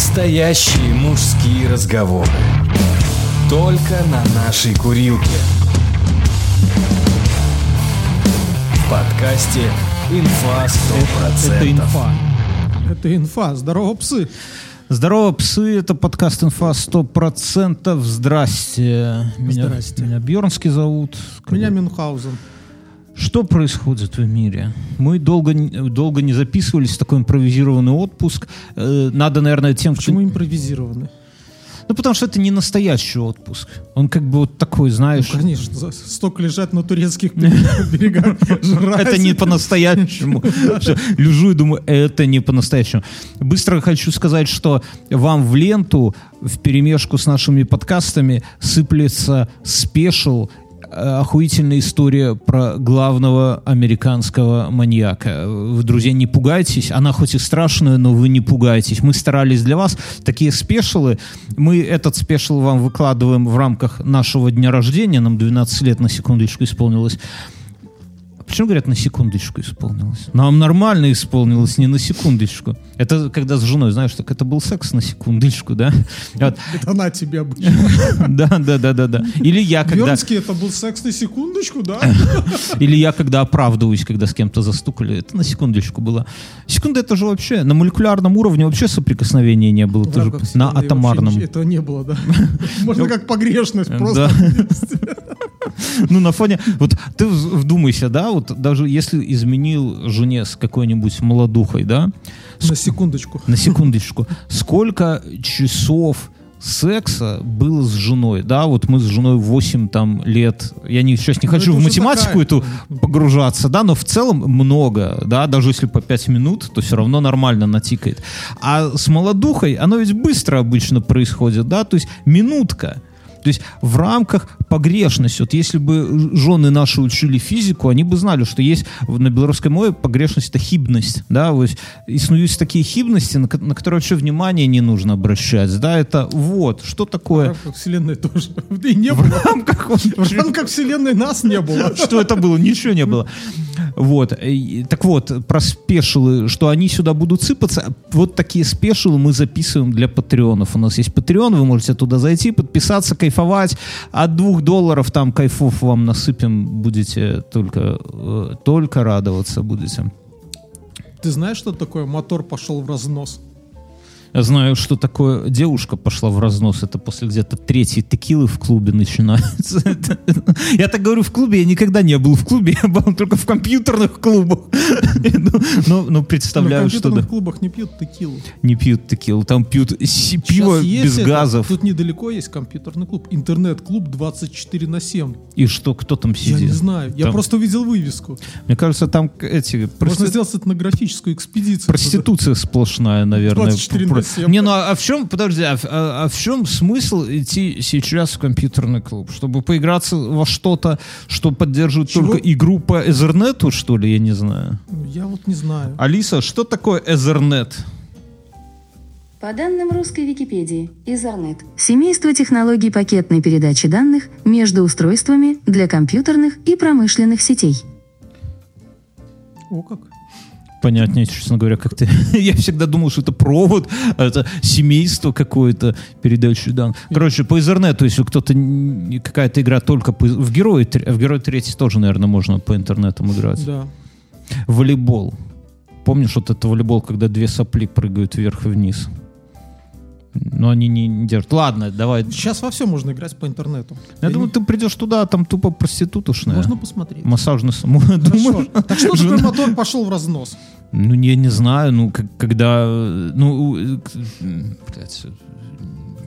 Настоящие мужские разговоры. Только на нашей курилке. В подкасте «Инфа 100%». Это инфа. Это инфа. Здорово, псы. Здорово, псы, это подкаст «Инфа 100%». Здрасте. Меня, Здрасте. Меня Бьернский зовут. Меня Мюнхгаузен. Что происходит в мире? Мы долго, долго не записывались, такой импровизированный отпуск. Э, Надо, наверное, тем, кто- Почему импровизированный? Ну, потому что это не настоящий отпуск. Он как бы вот такой, знаешь... Ну, конечно, столько лежать на турецких берегах. Это не по-настоящему. Лежу и думаю, это не по-настоящему. Быстро хочу сказать, что вам в ленту в перемешку с нашими подкастами сыплется спешл охуительная история про главного американского маньяка. Вы, друзья, не пугайтесь. Она хоть и страшная, но вы не пугайтесь. Мы старались для вас. Такие спешилы. Мы этот спешл вам выкладываем в рамках нашего дня рождения. Нам 12 лет, на секундочку, исполнилось. Почему говорят на секундочку исполнилось? Нам нормально исполнилось, не на секундочку. Это когда с женой, знаешь, так это был секс на секундочку, да? Вот. Это на тебе обычно. Да, да, да, да, да. Или я когда, Бьернский это был секс на секундочку, да? или я когда оправдываюсь, когда с кем-то застукали, это на секундочку было. Секунда это же вообще на молекулярном уровне вообще соприкосновения не было, В это же рамках на атомарном. Этого не было, да? Можно как погрешность, просто. Ну, на фоне... Вот ты вдумайся, да, вот даже если изменил жене с какой-нибудь молодухой, да, На секундочку. на секундочку, сколько часов секса было с женой, да, вот мы с женой 8 там лет, я не, сейчас не Ну, хочу в математику такая- эту погружаться, да, но в целом много, да, даже если по 5 минут, то все равно нормально натикает. А с молодухой оно ведь быстро обычно происходит, да, то есть минутка. То есть в рамках погрешности, вот если бы жены наши учили физику, они бы знали, что есть в- на белорусской мове погрешность это хибность, да, вот існуюць такие хибности, на, на которые вообще внимание не нужно обращать, да, это вот, что В такое рамках вселенной тоже. И не в было. рамках В рамках вселенной нас не было. что это было? Ничего не было. Вот. Так вот, про спешилы, что они сюда будут сыпаться. Вот такие спешилы мы записываем для патреонов. У нас есть патреон, вы можете туда зайти, подписаться, кайфовать. От двух долларов там кайфов вам насыпем. Будете только, э, только радоваться будете. Ты знаешь, что такое мотор пошел в разнос? Я знаю, что такое девушка пошла в разнос. Это после где-то третьей текилы в клубе начинается. Я так говорю в клубе, я никогда не был в клубе, я был только в компьютерных клубах. Ну, Но, но В представляю, что компьютерных да, клубах не пьют текилу. не пьют текилу. Там пьют пиво без газов. Тут недалеко есть компьютерный клуб. Интернет-клуб 24 на 7. И что, кто там Я сидит? не знаю. Я просто увидел вывеску. Мне кажется, там эти... Можно сделать этнографическую экспедицию. Проституция сплошная, наверное. 24 7. Не, ну а, а в чем, подожди, а, в- а- а в чем смысл идти сейчас в компьютерный клуб? Чтобы поиграться во что-то, что поддерживает Чего? только игру по Ethernet, что ли, я не знаю. Я вот не знаю. Алиса, что такое Ethernet? По данным русской Википедии, Ethernet – семейство технологий пакетной передачи данных между устройствами для компьютерных и промышленных сетей. О, как. Понятнее, честно говоря, как-то. Я всегда думал, что это провод, а это семейство какое-то передачи данных. Короче, по Ethernet, то есть у кто-то какая-то игра только по, в герои, в герой третий тоже, наверное, можно по интернетам играть. Да. Волейбол. Помнишь вот это волейбол, когда две сопли прыгают вверх и вниз? Но они не, не держат. Ладно, давай. Сейчас во все можно играть по интернету. Я думаю, ты придешь туда, там тупо проститутушная. Можно посмотреть. Массажный саму. Так что жена- мотор пошел в разнос? Ну, я не знаю, ну, как- когда, э, ну, э, блядь, э,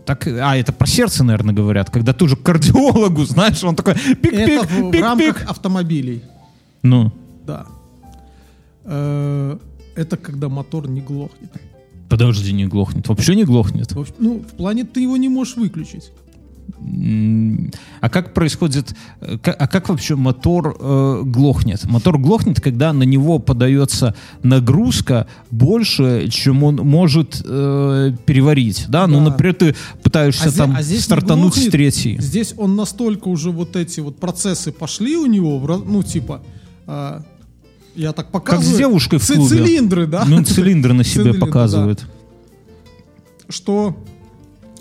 так, а, это про сердце, наверное, говорят, когда ты уже к кардиологу, знаешь, он такой пик-пик, пик-пик. рамках автомобилей. Ну, Да. Э, Это когда мотор не глохнет. Подожди, не глохнет. Вообще не глохнет. Ну, в плане ты его не можешь выключить. А как происходит, э, а как вообще мотор э, глохнет? Мотор глохнет, когда на него подается нагрузка больше, чем он может э, переварить, да? Ну, Да. например, ты пытаешься А там а здесь стартануть с глохнет. третьей. Здесь он настолько уже вот эти вот процессы пошли у него, ну, типа, а, я так Как показываю. с девушкой в клубе. Цилиндры, да? Ну, цилиндры на себе Цилиндры, да. показывает. что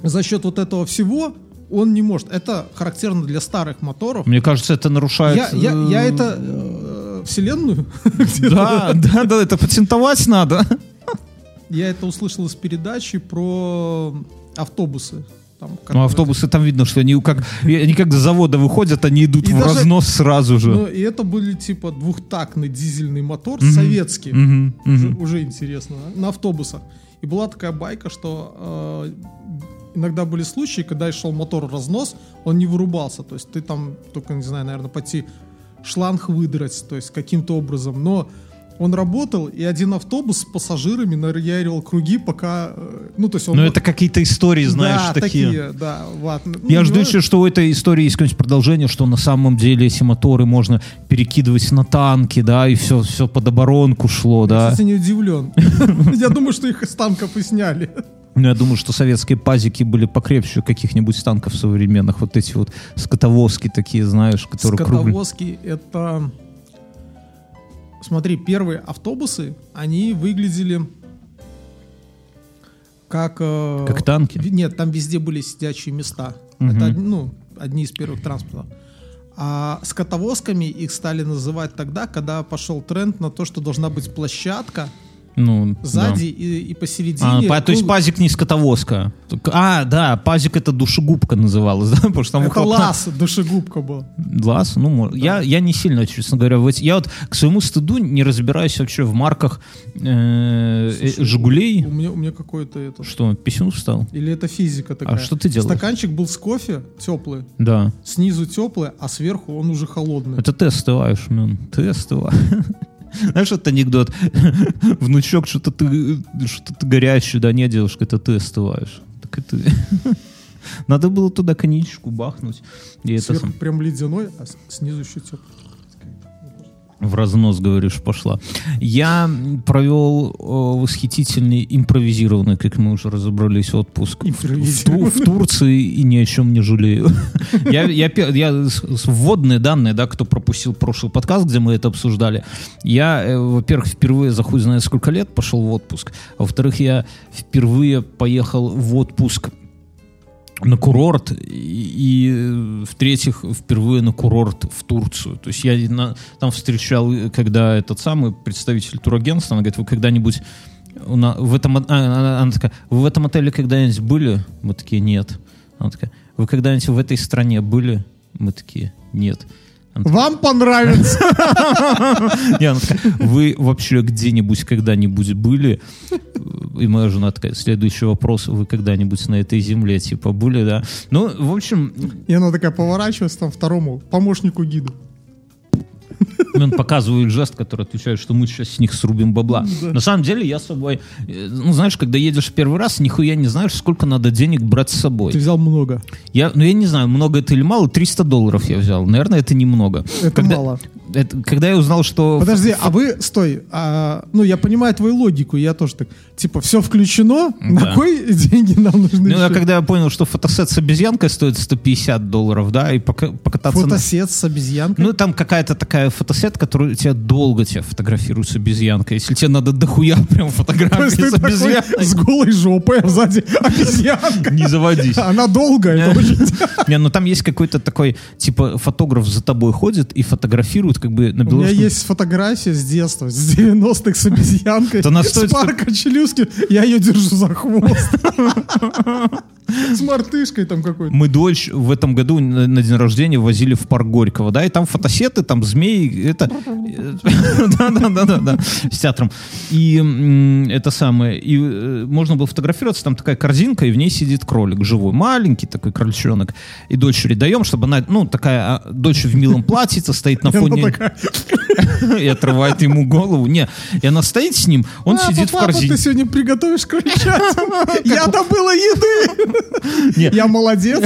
за счет вот этого всего он не может. Это характерно для старых моторов. Мне кажется, это нарушает... Я, я, я э, это э, вселенную Да, да, да, это патентовать надо. Я это услышал из передачи про автобусы. Там, Ну, автобусы, там видно, что они как, они как с завода выходят, они идут И в даже- разнос сразу же. Ну, и это были типа двухтактный дизельный мотор, советский. Мгм, Уже, мгм. уже интересно. а? На автобусах. И была такая байка, что э, иногда были случаи, когда шел мотор разнос, он не вырубался. То есть ты там только, не знаю, наверное, пойти шланг выдрать, то есть каким-то образом. Но он работал, и один автобус с пассажирами наяривал круги, пока... э, Ну, то есть он... Ну, это какие-то истории, знаешь, да, такие. да, ладно. Ну, Я не жду еще, что у этой истории есть какое-нибудь продолжение, что на самом деле эти моторы можно перекидывать на танки, да, и все, все под оборонку шло, да. Кстати, не удивлен. Я думаю, что их из танков и сняли. Ну, я думаю, что советские пазики были покрепче каких-нибудь танков современных. Вот эти вот скотовозки такие, знаешь, которые. Скотовозки это... Смотри, первые автобусы, они выглядели как... э, Как танки? Нет, там везде были сидячие места. Мгм. Это, ну, одни из первых транспортов. А скотовозками их стали называть тогда, когда пошел тренд на то, что должна быть площадка Ну, сзади да. и, и А, посередине. па- то есть пазик не скотовозка. А, да, пазик это душегубка называлась, да, потому что там это лаз, душегубка был. Лаз, ну, мо- я, я не сильно, честно говоря, в эти- я вот к своему стыду не разбираюсь вообще в марках э, э, Слушай, Жигулей. У меня, у меня какой-то это... Что, писюн встал? Или это физика такая? А что ты делаешь? Стаканчик был с кофе теплый, Да. снизу теплый, а сверху он уже холодный. Это ты остываешь, мен. Ты остываешь. Знаешь, этот анекдот? Внучок, что-то ты, что ты горячий, да нет, девушка, это ты остываешь. Так ты. Надо было туда коньячку бахнуть. И это Сверху сам- прям ледяной, а снизу еще теплый. В разнос, говоришь, пошла. Я провел э, восхитительный импровизированный, как мы уже разобрались, отпуск в, в в Турции и ни о чем не жалею. Я, я, я вводные данные, да, кто пропустил прошлый подкаст, где мы это обсуждали. Я, э, во-первых, впервые за хуй знает сколько лет пошел в отпуск. Во-вторых, я впервые поехал в отпуск на курорт, и, и, э, в-третьих, впервые на курорт в Турцию. То есть я на- там встречал, когда этот самый представитель турагентства, она говорит, вы когда-нибудь на- в этом, а, она, она такая, вы в этом отеле когда-нибудь были? Мы такие, нет. Она такая, вы когда-нибудь в этой стране были? Мы такие, нет. Вам понравится. не, она такая, вы вообще где-нибудь когда-нибудь были? И моя жена такая, следующий вопрос, вы когда-нибудь на этой земле, типа, были, да? Ну, в общем, И она такая поворачивается там второму помощнику гиду. Он показывает жест, который отвечает, что мы сейчас с них срубим бабла. На самом деле, я с собой, э, ну, знаешь, когда едешь первый раз, нихуя не знаешь, сколько надо денег брать с собой. Ты взял много. Я, ну, я не знаю, много это или мало, 300 долларов я взял. Наверное, это немного. Это когда, мало. Это- когда я узнал, что... Подожди, а вы, стой, а, ну я понимаю твою логику, я тоже так, типа, все включено, на Да. кой деньги нам нужны Ну, а еще? когда я понял, что фотосет с обезьянкой стоит 150 долларов, да, и пока- покататься... на- Фотосет с обезьянкой. Ну, там какая-то такая фотосет, которую тебя долго тебя фотографируют с обезьянкой. Если тебе надо дохуя прям То фотографии с обезьянкой, с голой жопой, а сзади обезьянка. не заводись. Она долгая. Не, ну там есть какой-то такой, типа, фотограф за тобой ходит и фотографирует, как бы на У меня белорусском... есть фотография с детства, с 90-х с обезьянкой. С парка Челюски. Я ее держу за хвост. С мартышкой там какой-то. Мы дочь в этом году на, на день рождения возили в парк Горького, да, и там фотосеты, там змеи, это... Да-да-да-да, с театром. И это самое, и э, можно было фотографироваться, там такая корзинка, и в ней сидит кролик живой, маленький такой крольчонок. И дочери даем, чтобы она, ну, такая, а, дочь в милом платьице стоит на фоне... И отрывает ему голову. Не, и она стоит с ним, он «Папа, сидит в корзине. ты сегодня приготовишь крольчатину? Я добыла еды. Не. Я молодец.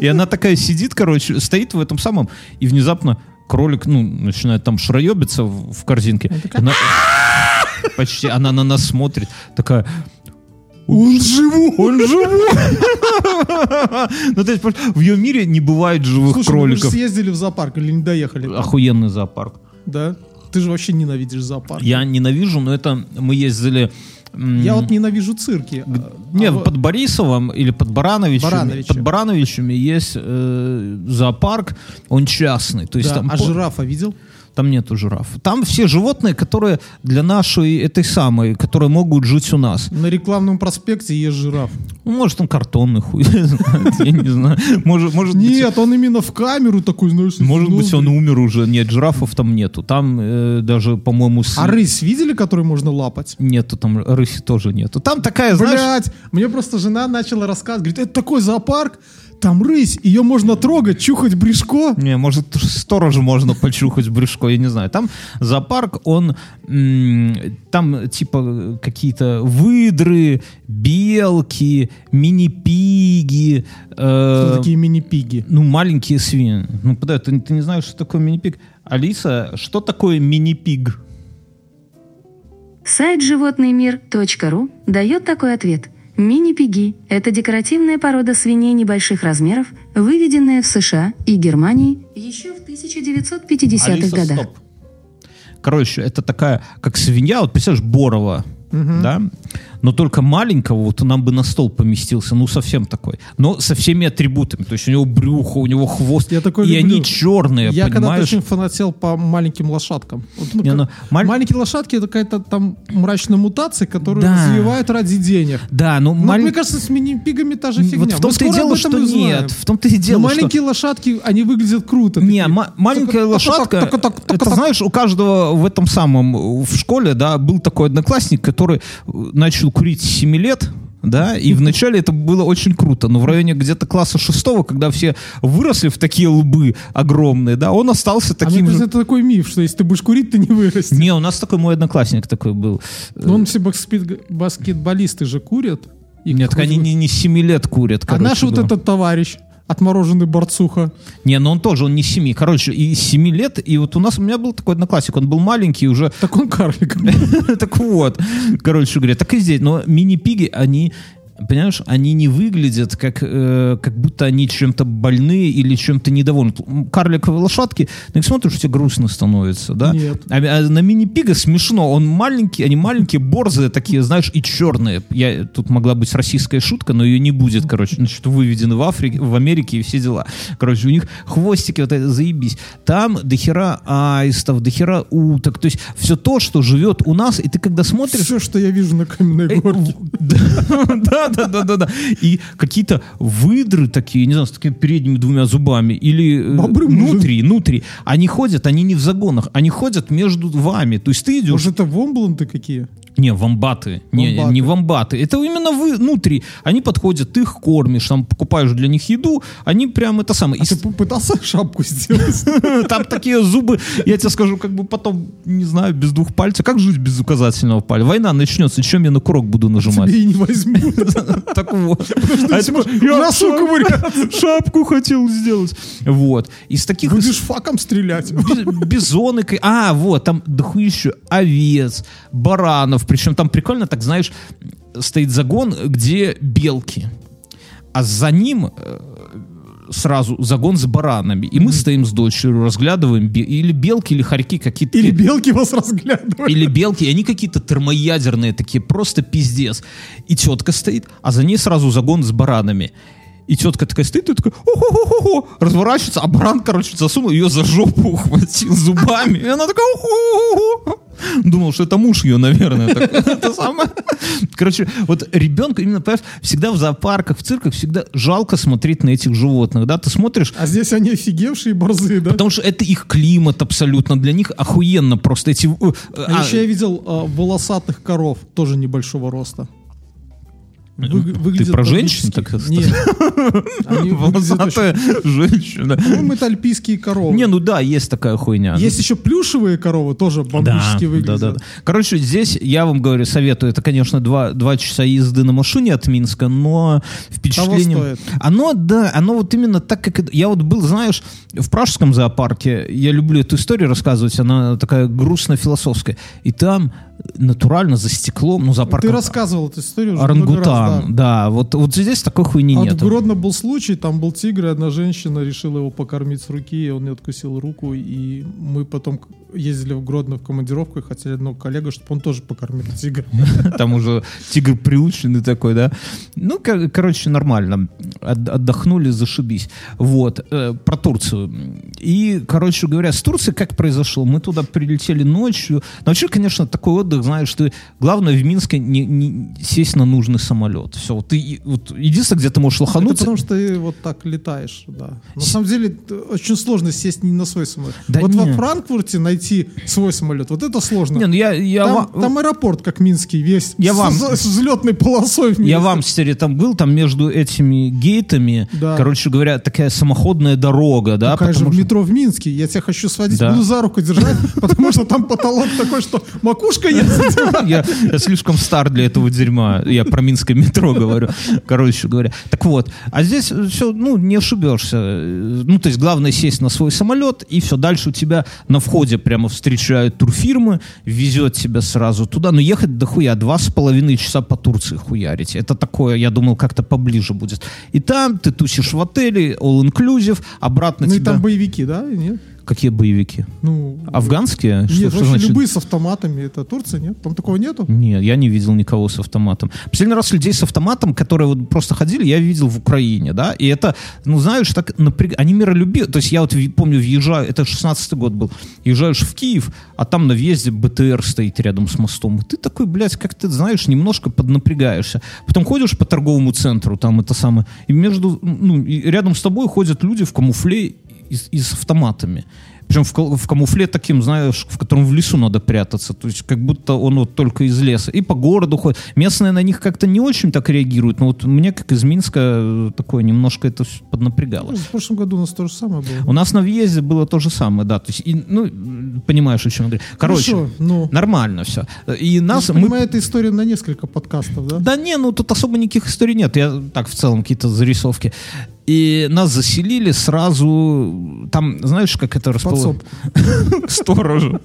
И она такая сидит, короче, стоит в этом самом, и внезапно кролик, ну, начинает там шароебиться в, в корзинке. Она- почти, она на нас смотрит, такая, Он живой. он живой! Ну, то есть, в ее мире не бывает живых Слушай, кроликов. съездили в зоопарк или не доехали? Охуенный зоопарк. Да? Ты же вообще ненавидишь зоопарк. Я ненавижу, но это мы ездили Я вот ненавижу цирки. Нет, А в- под Борисовым или под Барановичем, Барановичем. под Барановичами есть э, зоопарк, он частный. То есть да, там, а по- жирафа видел? Там нету жираф. Там все животные, которые для нашей этой самой, которые могут жить у нас. На рекламном проспекте есть жираф. Ну, может, он картонный хуй, я не знаю. Может, может Нет, он именно в камеру такой, знаешь. может быть, он умер уже. Нет, жирафов там нету. Там э, даже, по-моему, А рысь видели, которую можно лапать? нету, там рыси тоже нету. Там такая, знаешь, Блять, мне просто жена начала рассказывать, говорит, это такой зоопарк, там рысь, ее можно трогать, чухать брюшко. Не, может, сторожа можно почухать брюшко, я не знаю. Там зоопарк, он... м, там, типа, какие-то выдры, белки, мини-пиги. э, Кто такие мини-пиги? ну, маленькие свиньи. Ну, подожди, ты, ты не знаешь, что такое мини-пиг? Алиса, что такое мини-пиг? Сайт животныймир.ру дает такой ответ. Мини-пиги – это декоративная порода свиней небольших размеров, выведенная в США и Германии еще в 1950-х Алиса, годах. стоп. Короче, это такая, как свинья, вот представляешь, Борова, да? Но только маленького, вот нам бы на стол поместился, ну совсем такой. Но со всеми атрибутами. То есть у него брюхо, у него хвост. Я такой и люблю. они черные, Я когда-то очень фанател по маленьким лошадкам. Вот, ну, Не, как- ну, маль- Маленькие лошадки это какая-то там мрачная мутация, которую Да. развивают ради денег. Да, ну, Ну, маль- мне кажется, с мини-пигами та же фигня. вот в том-то и дело, что нет. В том-то и дело, Но что- маленькие лошадки, они выглядят круто. Не, ма- маленькая Только- лошадка, только- только- только- это знаешь, у каждого в этом самом, в школе, да, был такой одноклассник, который э, начал курить с 7 лет, да, и вначале это было очень круто, но в районе где-то класса шестого, когда все выросли в такие лбы огромные, да, он остался А таким кажется, же. это такой миф, что если ты будешь курить, ты не вырастешь. Не, у нас такой мой одноклассник такой был. Но он все баскет- баскетболисты же курят. И Нет, так они не, не с 7 лет курят, А короче наш вот говоря. этот товарищ, отмороженный борцуха. Не, но он тоже, он не с 7. Короче, и с 7 лет, и вот у нас, у меня был такой одноклассник, он был маленький, уже Так он карлик. Так вот, короче говоря, так и здесь. Но мини-пиги, они понимаешь, они не выглядят как, э, как будто они чем-то больные или чем-то недовольны. Карликовые лошадки, на них смотришь, тебе грустно становится, да? Нет. А, а на мини-пига смешно, он маленький, они маленькие, борзые такие, знаешь, и черные. Я, тут могла быть российская шутка, но ее не будет, короче. Значит, выведены в Африке, в Америке и все дела. Короче, у них хвостики, вот это, заебись. Там дохера аистов, дохера уток, то есть все то, что живет у нас, и ты когда смотришь... Все, что я вижу на каменной Э, горке. Да, да, да, да, да. И какие-то выдры такие, не знаю, с такими передними двумя зубами, или э, внутри, внутри. Они ходят, они не в загонах, они ходят между вами. То есть ты идешь... Может, это вомбланды какие? Не, вамбаты. Не, Вамбаты. не вамбаты. Это именно вы внутри. Они подходят, ты их кормишь, там покупаешь для них еду, они прям это самое. А И ты пытался шапку сделать? там такие зубы, я тебе скажу, как бы потом, не знаю, без двух пальцев. Как жить без указательного пальца? Война начнется, чем я на курок буду нажимать? Тебе и не возьму. Так вот. А типа, ковыряться. Шапку хотел сделать. Вот. Из таких... Будешь факом стрелять. Бизоны, а, вот, там дохуища овец, баранов, причем там прикольно, так знаешь, стоит загон, где белки, а за ним э, сразу загон с баранами, и мы стоим с дочерью, разглядываем бе- или белки, или хорьки какие-то. Или белки вас разглядывают. Или белки, и они какие-то термоядерные такие, просто пиздец. И тетка стоит, а за ней сразу загон с баранами. И тетка такая стоит, и такая, о разворачивается, а баран, короче, засунул ее за жопу, ухватил зубами. И она такая, «О-хо-хо-хо». Думал, что это муж ее, наверное. это самое. Короче, вот ребенку именно, понимаешь, всегда в зоопарках, в цирках всегда жалко смотреть на этих животных, да? Ты смотришь, А здесь они офигевшие борзые, да? потому что это их климат абсолютно, для них охуенно просто эти... э, А а, еще я видел э, волосатых коров, тоже небольшого роста. Вы- выглядят про женщин так Нет. Они очень- Волосатая женщина. По-моему, это альпийские коровы. Не, ну да, есть такая хуйня. Есть еще плюшевые коровы, тоже бомбически да, выглядят. да, да. Короче, здесь я вам говорю, советую. Это, конечно, два, два часа езды на машине от Минска, но впечатление... Того стоит. Оно, да, оно вот именно так, как... Я вот был, знаешь, в Пражском зоопарке, я люблю эту историю рассказывать, она такая грустно-философская. И там натурально за стеклом, ну, зоопарк Ты рассказывал эту историю уже много раз, орангутан, да. да. вот, вот здесь такой хуйни А нет. вот в Гродно был случай, там был тигр, и одна женщина решила его покормить с руки, и он не откусил руку, и мы потом ездили в Гродно в командировку и хотели одного коллегу, чтобы он тоже покормил тигра. Там уже тигр приученный такой, да. Ну, кор- короче, нормально. От- отдохнули, зашибись. Вот. э, про Турцию. И, короче говоря, с Турцией как произошло? Мы туда прилетели ночью. Но вообще, конечно, такой отдых, знаешь, ты главное в Минске не, не сесть на нужный самолет. Все. Вот ты вот единственное, где ты можешь Это лохануться. потому что ты вот так летаешь, да. На самом деле очень сложно сесть не на свой самолет. Да вот не. во Франкфурте найти свой самолет, вот это сложно. Не, ну я, я, там, ва- там аэропорт, как Минский, весь Я с, вам- с- взлетной полосой вместе. Я в Амстере там был, там между этими гейтами, Да. короче говоря, такая самоходная дорога, да, Такая же в что- метро в Минске. Я тебя хочу сводить, Да. буду за руку держать, потому что там потолок такой, что макушка есть. Я, я слишком стар для этого дерьма. Я про Минское метро говорю. Короче говоря. Так вот. А здесь все, ну, не ошибешься. Ну, то есть, главное сесть на свой самолет, и все. Дальше у тебя на входе прямо встречают турфирмы, везет тебя сразу туда. Но ехать дохуя. Два с половиной часа по Турции хуярить. Это такое, я думал, как-то поближе будет. И там ты тусишь в отеле, all-inclusive, обратно Ну и тебя... там боевики, да? Нет? Какие боевики? Ну, Афганские? Что- Нет, что значит? любые с автоматами. Это Турция, нет? Там такого нету? Нет, я не видел никого с автоматом. Последний раз людей с автоматом, которые вот просто ходили, я видел в Украине, да, и это, ну, знаешь, так напряг... Они миролюбивы. То есть я вот помню, въезжаю, это 16-й год был, езжаешь в Киев, а там на въезде БТР стоит рядом с мостом, и ты такой, блядь, как ты, знаешь, немножко поднапрягаешься. Потом ходишь по торговому центру, там это самое, и между, ну, и рядом с тобой ходят люди в камуфле и, с- и с автоматами. Причем в, в камуфле таким, знаешь, в котором в лесу надо прятаться. То есть как будто он вот только из леса. И по городу ходит. Местные на них как-то не очень так реагируют. Но вот мне, как из Минска, такое немножко это поднапрягало. Ну, В прошлом году у нас то же самое было. У нас на въезде было то же самое, да. То есть, и, ну, понимаешь, о чем я говорю. Короче, Хорошо, ну. нормально все. И нас... Я мы- понимаю, это история на несколько подкастов, да? да не, ну тут особо никаких историй нет. Я так в целом какие-то зарисовки. И нас заселили сразу, там, знаешь, как это расположено? Сторожу.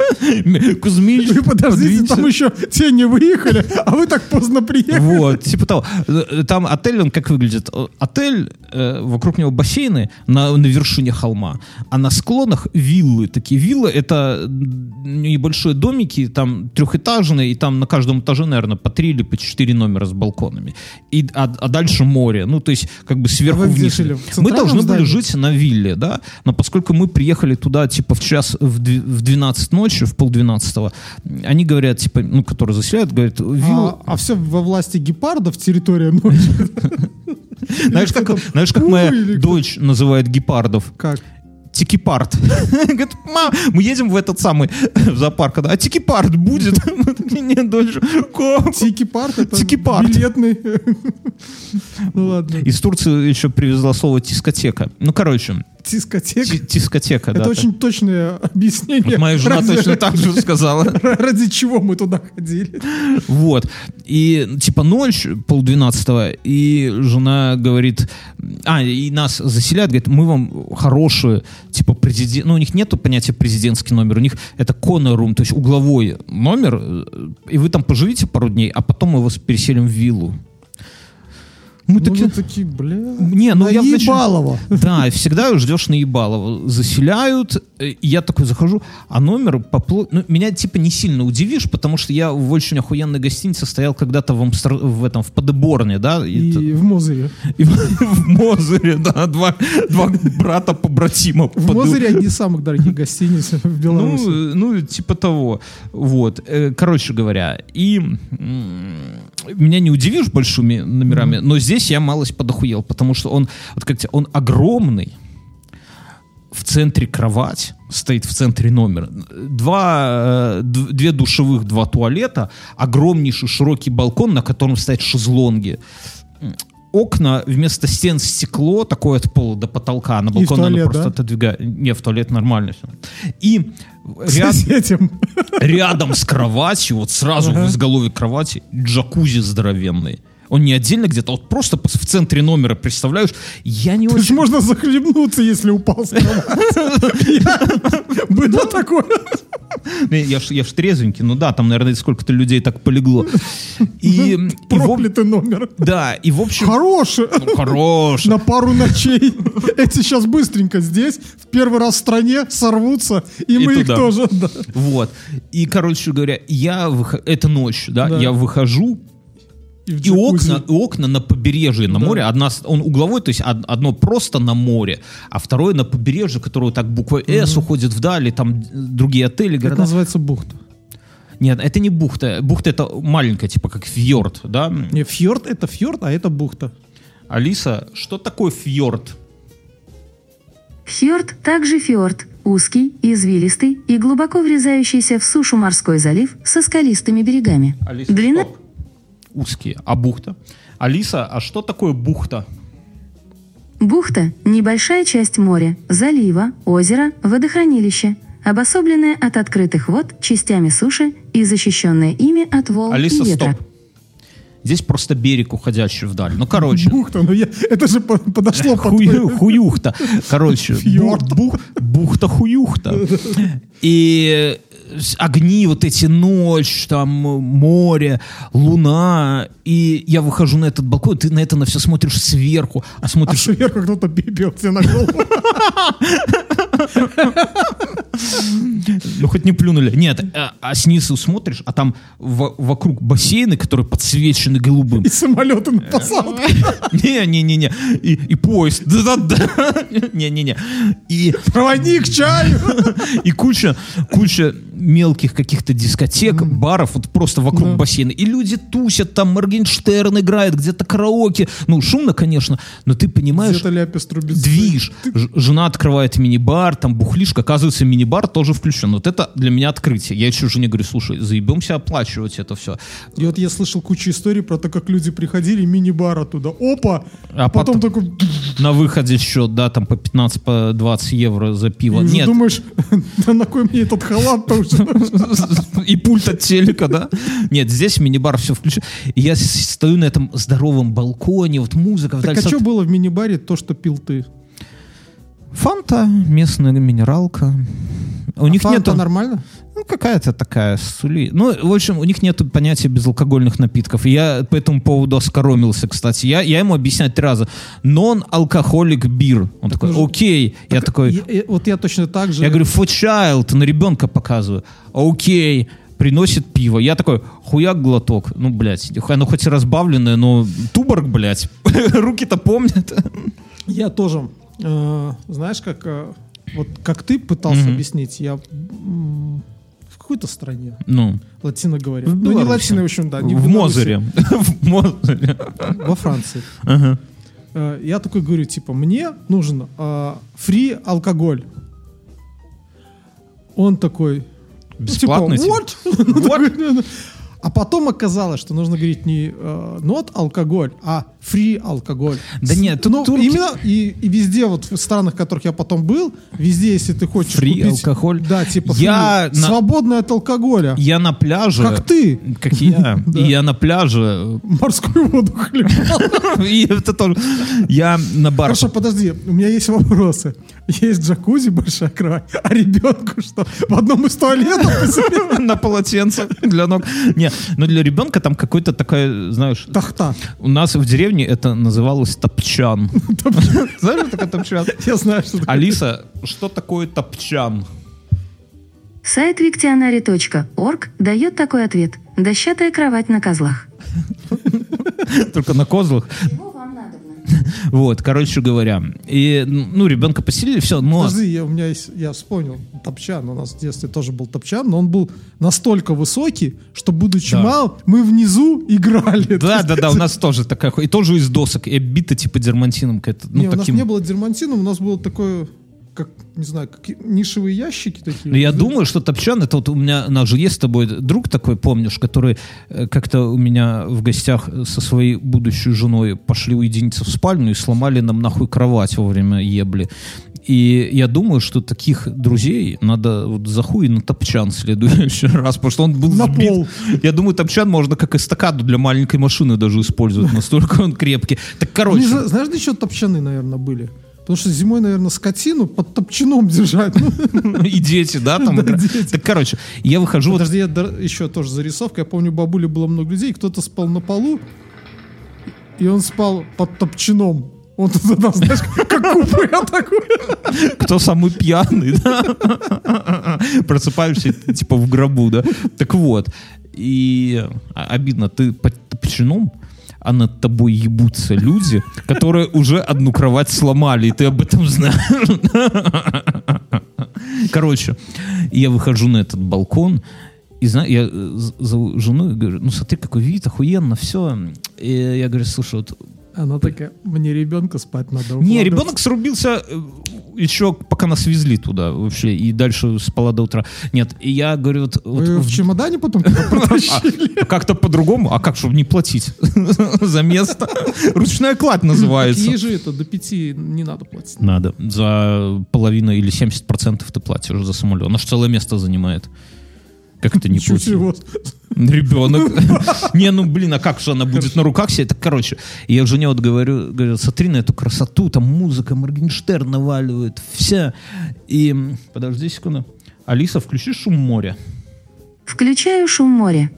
Кузьмич, Вы подождите, там еще те не выехали, а вы так поздно приехали. Вот, типа того. Э, Там отель, он как выглядит? Э, Отель, э, вокруг него бассейны на, на вершине холма, а на склонах виллы. Такие виллы — это небольшие домики, там трехэтажные, и там на каждом этаже, наверное, по три или по четыре номера с балконами. И, а, а дальше море. Ну, то есть, как бы сверху А где вниз. жили? Мы должны были здании? жить на вилле, да, но поскольку мы приехали туда, типа, в час, в в 12 ночи, в полдвенадцатого, они говорят, типа, ну, которые заселяют, говорят, вилла, А, все во власти гепардов территория ночи. Знаешь, как, знаешь, как «Фу», моя дочь называет гепардов? Как? Тикипард. Говорит, мам, мы едем в этот самый в зоопарк, да, а тикипард будет? Нет, как? Тики-парт это Тики-парт. билетный. Ну ладно. Из Турции еще привезла слово тискотека. Ну, короче, Дискотека. ти- тискотека, да. Это очень точное объяснение. Моя жена точно так же сказала. Ради чего мы туда ходили? Вот. И типа ночь, полдвенадцатого, и жена говорит, а, и нас заселяют, говорит, мы вам хорошую, типа президент, ну у них нету понятия президентский номер, у них это corner room, то есть угловой номер, э, и вы там поживите пару дней, а потом мы вас переселим в виллу. Мы Ну, такие, такие, бля. не, ну я Наебалово. Да, всегда ждешь наебалово. Заселяют, э, и я такой захожу, а номер попло... Ну, меня типа не сильно удивишь, потому что я в очень охуенной гостинице стоял когда-то в, Амстер... в этом, в Падеборне, да? И, И в Мозыре. и в, в Мозыре, да, два, два брата-побратима. В Паде- Мозыре одни из самых дорогих гостиниц в ну, Беларуси. э, ну, типа того. Вот. Э, Короче говоря, и меня не удивишь большими номерами, но здесь я малость подохуел, потому что он, вот как он огромный, в центре кровать, стоит в центре номера, два, э, две душевых, два туалета, огромнейший широкий балкон, на котором стоят шезлонги. Окна вместо стен стекло, такое от пола до потолка, на балкон оно туалет, просто да? отодвигает. Не, в туалет нормально все. И ряд- рядом с кроватью, вот сразу в изголовье кровати, джакузи здоровенный. Он не отдельно где-то, а вот просто в центре номера, представляешь? Я не есть очень... можно захлебнуться, если упал с Было такое. Я ж, я ж трезвенький, ну да, там, наверное, сколько-то людей так полегло. И, и в об- Проклятый номер. да, и в общем... Хороший. Ну, хорош. На пару ночей. Эти сейчас быстренько здесь, в первый раз в стране, сорвутся, и, И мы их тоже. да. Вот. И, короче говоря, я выхожу... Это ночь, да? Да. Я выхожу, и окна, и окна на побережье, на Да. море. Одна, он угловой, то есть од- одно просто на море, а второе на побережье, которое так буквой «С» уходит вдали, там другие отели, Это города. называется бухта. Нет, это не бухта. Бухта это маленькая, типа как фьорд, да? Не, фьорд это фьорд, а это бухта. Алиса, что такое фьорд? Фьорд также фьорд, узкий, извилистый и глубоко врезающийся в сушу морской залив со скалистыми берегами. Алиса, Длина стоп. Узкие. А бухта? Алиса, а что такое бухта? Бухта – небольшая часть моря, залива, озера, водохранилища, обособленная от открытых вод частями суши и защищенная ими от волн Алиса, и ветра. стоп. Здесь просто берег, уходящий вдаль. Ну, короче. Бухта, ну я, это же по- подошло под Хую- хуюхта. Короче, бу- Фьорд. бух- бухта-хуюхта. И огни вот эти, ночь, там, море, луна. И я выхожу на этот балкон, ты на это на все смотришь сверху, а А смотришь... сверху кто-то пипел тебе на голову. Ну, хоть не плюнули. Нет, а, а снизу смотришь, а там во- вокруг бассейны, которые подсвечены голубым. И самолеты на посадку. Не-не-не-не. И, поезд. Да-да-да. Не-не-не. И Проводник чаю. И куча, куча мелких каких-то дискотек, баров, вот просто вокруг Да. бассейна. И люди тусят, там Моргенштерн играет, где-то караоке. Ну, шумно, конечно, но ты понимаешь, Где-то ляпис трубец. движ. Ж- Жена открывает мини-бар, там бухлишка, оказывается, мини-бар тоже включен. Вот это для меня открытие. Я еще жене говорю, слушай, заебемся оплачивать это все. И вот я слышал кучу историй про то, как люди приходили, мини-бар оттуда. Опа! А потом потом- такой... На выходе счет, да, там по 15, по 20 евро за И пиво. уже Нет, думаешь, на кой мне этот халат-то уже? И пульт от телека, да? Нет, здесь мини-бар все включено. И я стою на этом здоровом балконе, вот музыка. Так а что было в мини-баре, то, что пил ты? Фанта, местная минералка. У А них фанта нету... нормально? Ну, какая-то такая сули. Ну, в общем, у них нету понятия безалкогольных напитков. И я по этому поводу оскоромился, кстати. Я, я ему объясняю три раза. Non-алкохолик бир. Он такой, нужно- окей. Я такой, Я- я- вот я точно так же. я говорю, for child, на ребенка показываю. Окей. Приносит пиво. Я такой, хуяк глоток. Ну, блядь, оно хоть и разбавленное, но туборг, блядь. Руки-то помнят. Я тоже, э, знаешь, как э, вот как ты пытался Мгм. объяснить, я м, в какой-то стране, Ну, латино говоря. В Ну, не латино, в общем, да. не в Беларуси, Мозере. В Мозере. Во Франции. Ага. Э, Я такой говорю, типа, мне нужен фри алкоголь. Он такой, ну, Бесплатно? Типа, типа? вот. Такой, А потом оказалось, что нужно говорить не э, not алкоголь, а free алкоголь. Да нет, тут ну, турки- именно и, и везде вот в странах, в которых я потом был, везде, если ты хочешь Free купить, алкоголь? да, типа Я free, на- свободное от алкоголя, Я на пляже... как ты Как я. Да. И я на пляже... морскую воду хлебал. И это тоже... Я на бар... Хорошо, подожди, у меня есть вопросы. Есть джакузи большая кровать, а ребенку что? В одном из туалетов на полотенце для ног. Не, но для ребенка там какой-то такая, знаешь, Тахта. у нас в деревне это называлось топчан. Знаешь, что такое топчан? Я знаю, что такое. Алиса, что такое топчан? Сайт виктионари.орг дает такой ответ. Дощатая кровать на козлах. Только на козлах. Вот, короче говоря. И, ну, ребенка поселили, все, но... Подожди, я, у меня есть, я вспомнил, топчан, у нас в детстве тоже был топчан, но он был настолько высокий, что, будучи Да. мал, мы внизу играли. Да, да, да, у нас тоже такая. И тоже из досок, и оббита типа дермантином. Ну, не, у нас таким... не было дермантина, у нас было такое, как, не знаю, как нишевые ящики такие. Ну, я думаю, что топчан, это вот у меня, у нас же есть с тобой друг такой, помнишь, который э, как-то у меня в гостях со своей будущей женой пошли уединиться в спальню и сломали нам нахуй кровать во время ебли. И я думаю, что таких друзей надо вот за хуй на топчан в следующий раз, потому что он был На сбит. пол. Я думаю, топчан можно как эстакаду для маленькой машины даже использовать, настолько он крепкий. Так, короче, знаешь, для чего топчаны, наверное, были? Потому что зимой, наверное, скотину под топчаном держать. И дети, да, там. Так, короче, я выхожу Подожди, я еще тоже зарисовка. Я помню, бабули было много людей, кто-то спал на полу, и он спал под топчаном. Он тогда, знаешь, как купе такой. кто самый пьяный, да? Просыпаешься, типа, в гробу, да? Так вот, и а- обидно, ты под топчаном, а над тобой ебутся люди, которые уже одну кровать сломали, и ты об этом знаешь. Короче, я выхожу на этот балкон, и знаю, я э, з- зову жену и говорю, ну смотри, какой вид, охуенно, все. И я говорю, слушай, вот Она такая, мне ребенка спать надо. не, укладывать». ребенок срубился э, еще пока нас везли туда вообще, и дальше спала до утра. Нет, и я говорю, вот, вот в- в чемодане потом протащили? а как-то по-другому, а как, чтобы не платить за место? Ручная кладь называется. Ей же это до пяти не надо платить. Надо. За половину или 70% ты платишь за самолет. Она же целое место занимает. Как это не себе. Ребенок. Не, ну блин, а как же она будет на руках сидеть? Так, короче, я жене вот говорю, говорю, смотри на эту красоту, там музыка, Моргенштерн наваливает, вся. И, подожди секунду. Алиса, включи шум моря. Включаю шум моря.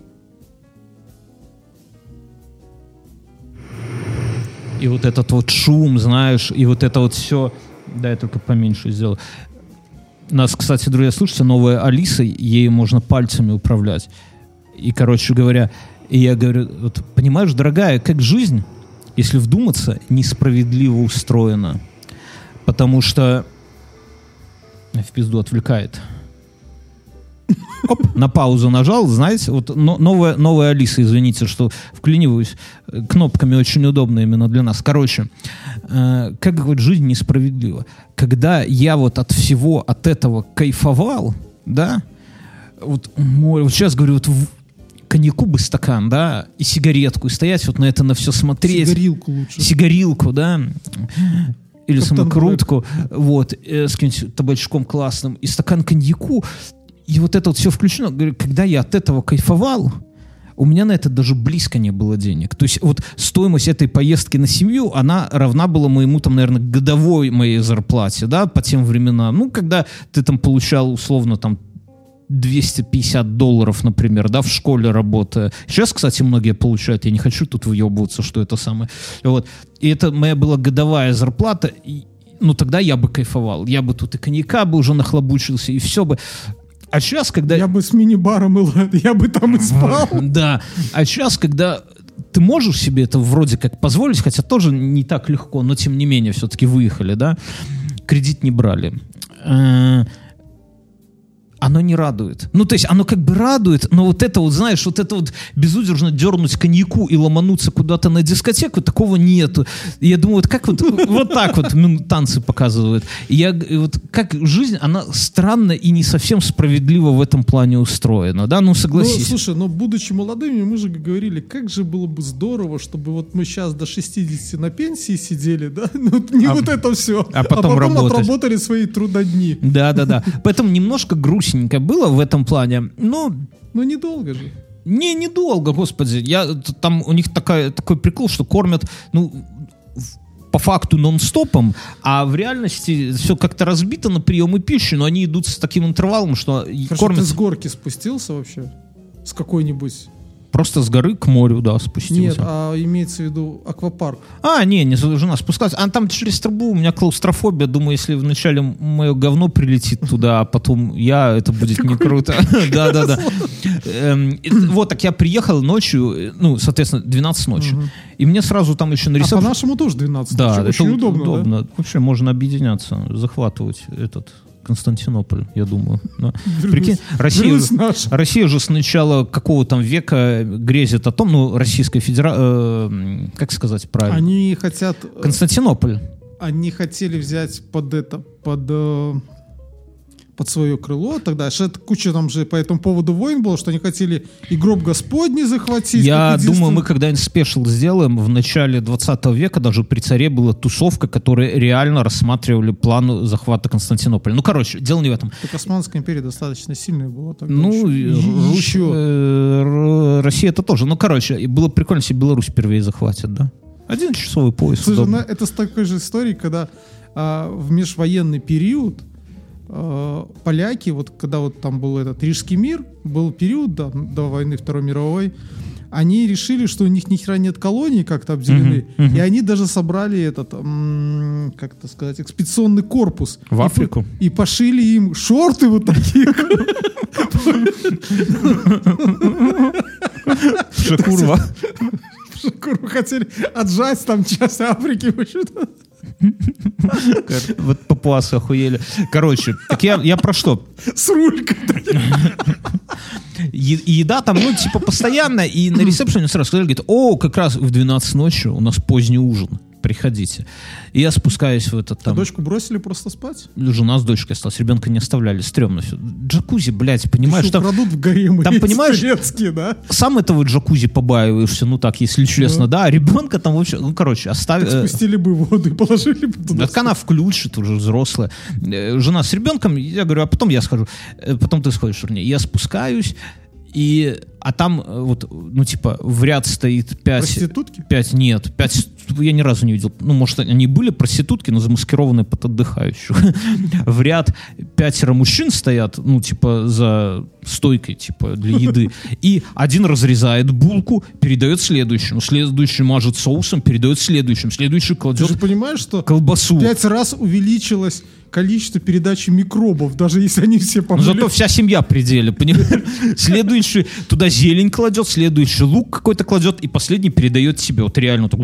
И вот этот вот шум, знаешь, и вот это вот все... Да, я только поменьше сделал. Нас, кстати, друзья, слушайте, новая Алиса, ей можно пальцами управлять. И, короче говоря, и я говорю, вот, понимаешь, дорогая, как жизнь, если вдуматься, несправедливо устроена. Потому что в пизду отвлекает. Оп, на паузу нажал, знаете, вот но- новая, новая Алиса, извините, что вклиниваюсь, э, кнопками очень удобно именно для нас. Короче, э, как говорит, жизнь несправедлива. Когда я вот от всего, от этого кайфовал, да, вот, море, вот сейчас говорю, вот коньяку бы стакан, да, и сигаретку, и стоять вот на это на все смотреть Сигарилку лучше. сигарилку, да, или Каптан самокрутку, вот, э, с каким-нибудь табачком классным, и стакан коньяку, и вот это вот все включено. Когда я от этого кайфовал, у меня на это даже близко не было денег. То есть вот стоимость этой поездки на семью, она равна была моему, там, наверное, годовой моей зарплате, да, по тем временам. Ну, когда ты там получал условно там 250 долларов, например, да, в школе работая. Сейчас, кстати, многие получают, я не хочу тут выебываться, что это самое. Вот. И это моя была годовая зарплата, и, ну, тогда я бы кайфовал. Я бы тут и коньяка бы уже нахлобучился, и все бы. А сейчас, когда... Я бы с мини-баром, я бы там и спал. Да. А сейчас, когда ты можешь себе это вроде как позволить, хотя тоже не так легко, но тем не менее все-таки выехали, да, кредит не брали. Оно не радует. Ну, то есть оно как бы радует, но вот это вот, знаешь, вот это вот безудержно дернуть коньяку и ломануться куда-то на дискотеку, такого нету. И я думаю, вот как вот, вот так вот ну, танцы показывают. И я, и вот как жизнь, она странно и не совсем справедливо в этом плане устроена, да, ну Ну, согласись. слушай, но будучи молодыми, мы же говорили, как же было бы здорово, чтобы вот мы сейчас до 60 на пенсии сидели, да? Ну, не А- вот это все. а потом работать. отработали свои трудодни. Да, да, да. Поэтому немножко грустненько было в этом плане. Ну, Ну, недолго же. не, недолго, господи. Я, там у них такая, такой прикол, что кормят, ну, по факту нон-стопом, а в реальности все как-то разбито на приемы пищи, но они идут с таким интервалом, что Хорошо, кормят ты с горки спустился вообще? С какой-нибудь? Просто с горы к морю, да, спустился. Нет, а имеется в виду аквапарк. А, не, не жена спускалась. А там через трубу у меня клаустрофобия. Думаю, если вначале мое говно прилетит туда, а потом я, это будет не круто. Да, да, да. Вот, так я приехал ночью, э, ну, соответственно, 12 ночи. И мне сразу там еще А нарисовали... по-нашему тоже 12 Да, Очень удобно? Вообще можно объединяться, захватывать этот Константинополь, я думаю. Да. Прикинь, Россия, Вернусь же- наш. Россия же с начала какого там века грезит о том, ну, Российская Федерация, как сказать правильно? Они хотят... э, Константинополь. Они хотели взять под это, под... под свое крыло тогда. Это куча там же по этому поводу войн было, что они хотели и гроб Господний захватить. Я думаю, мы когда-нибудь спешл сделаем. В начале 20 века даже при царе была тусовка, которая реально рассматривали план захвата Константинополя. Ну, короче, дело не в этом. Так Османская империя достаточно сильная была тогда. Ну, еще. Русь, э, Россия это тоже. Ну, короче, было прикольно, если Беларусь впервые захватят, да? Один часовой пояс. Слушай, ну, это с такой же историей, когда а, в межвоенный период а, поляки, вот когда вот там был этот Рижский мир, был период до, до войны Второй мировой, они решили, что у них ни хера нет колоний как-то обделены, Мгм, мгм. и они даже собрали этот, м, как это сказать, экспедиционный корпус. В И Африку? И, пошили им шорты вот такие. Шакурва. Шкуру хотели отжать там часть Африки. Вот папуасы охуели. Короче, так я, я про что? С рулькой. И еда там, ну, типа, постоянно, и на ресепшене сразу сказали, говорит, о, как раз в 12 ночи у нас поздний ужин, приходите. И я спускаюсь в этот там... Дочку бросили просто спать? Жена с дочкой осталась, ребенка не оставляли, стрёмно все. Джакузи, блядь, понимаешь, Еще там в гаремы. там, понимаешь, да? сам этого джакузи побаиваешься, ну так, если честно, да, а ребенка там вообще, ну, короче, оставь... э, Спустили бы воду и положили бы туда. Так она включит уже взрослая. Э, Жена с ребенком, я говорю, а потом я схожу. Э, Потом ты сходишь, вернее. Я спускаюсь, и, а там э, вот, ну, типа, в ряд стоит пять... Проститутки? Пять, нет, пять, я ни разу не видел. Ну, может, они были проститутки, но замаскированные под отдыхающих. В ряд пятеро мужчин стоят, ну, типа, за стойкой, типа, для еды. И один разрезает булку, передает следующему. Следующий мажет соусом, передает следующему. Следующий Ты кладет же понимаешь, что колбасу. пять раз увеличилось количество передачи микробов, даже если они все Но помыли. зато вся семья в пределе, понимаешь? Следующий туда зелень кладет, следующий лук какой-то кладет, и последний передает тебе. Вот реально так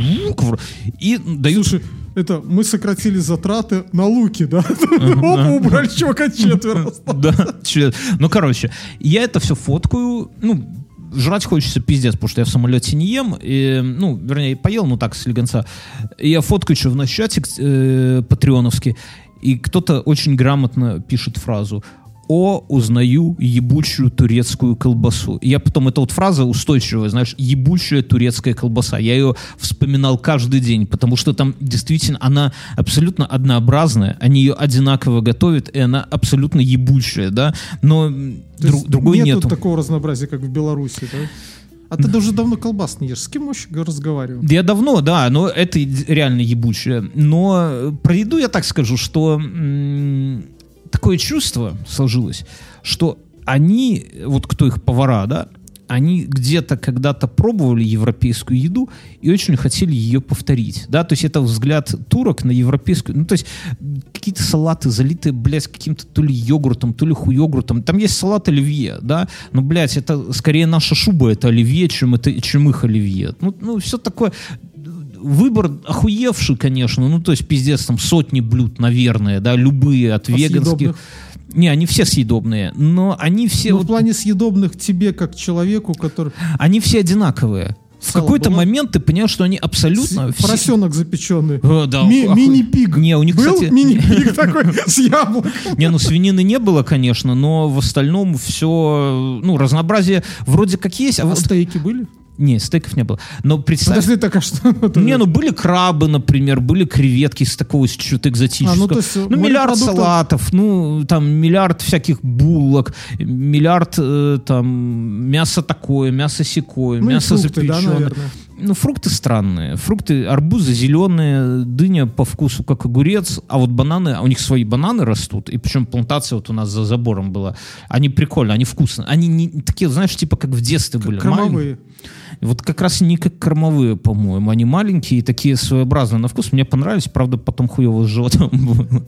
и дают... Слушай, это мы сократили затраты на луки, да? Опа, убрали чувака четверо. Да, ну, короче, я это все фоткаю, ну, жрать хочется пиздец, потому что я в самолете не ем, и, ну, вернее, поел, ну так, с легонца. И я фоткаю что в наш чатик э, патреоновский, и кто-то очень грамотно пишет фразу «О, узнаю ебучую турецкую колбасу». Я потом, эта вот фраза устойчивая, знаешь, ебучая турецкая колбаса. Я ее вспоминал каждый день, потому что там действительно она абсолютно однообразная, они ее одинаково готовят, и она абсолютно ебучая, да, но друг- другой нету нету. такого разнообразия, как в Беларуси, да? А ты уже давно колбас не ешь. С кем вообще разговариваем? Я давно, да, но это реально ебучее. Но э, про еду я так скажу, что такое чувство сложилось, что они, вот кто их повара, да, они где-то когда-то пробовали европейскую еду и очень хотели ее повторить, да, то есть это взгляд турок на европейскую, ну, то есть какие-то салаты залитые, блядь, каким-то то ли йогуртом, то ли хуйогуртом, там есть салат оливье, да, но, блядь, это скорее наша шуба, это оливье, чем, это, чем их оливье, ну, ну все такое, выбор охуевший, конечно, ну, то есть, пиздец, там сотни блюд, наверное, да, любые, от А веганских. съедобных? Не, они все съедобные, но они все, Ну, в вот- плане съедобных тебе, как человеку, который... они все одинаковые. В какой-то момент ты понял, что они абсолютно... все- Поросенок запеченный. Э, да, Ми- Мини-пиг. Не, у них, Был кстати... мини-пиг такой с яблоком. Не, ну свинины не было, конечно, но в остальном все, ну, разнообразие вроде как есть, а А вот... стейки были? Не, стейков не было. Но представь... Подожди, так а что? Не, ну были крабы, например, были креветки с такого с чего-то экзотического. А, ну, то есть, ну, миллиард морепродуктов- салатов, ну, там, миллиард всяких булок, миллиард, э, там, мясо такое, мясо секое, Ну, мясо фрукты, да, запеченное. наверное. Ну, фрукты странные. Фрукты, арбузы зеленые, дыня по вкусу как огурец, а вот бананы, а у них свои бананы растут, и причем плантация вот у нас за забором была. Они прикольные, они вкусные. Они не такие, знаешь, типа как в детстве были. маленькие. Вот как раз не как кормовые, по-моему. Они маленькие и такие своеобразные на вкус. Мне понравились, правда, потом хуево с животом было.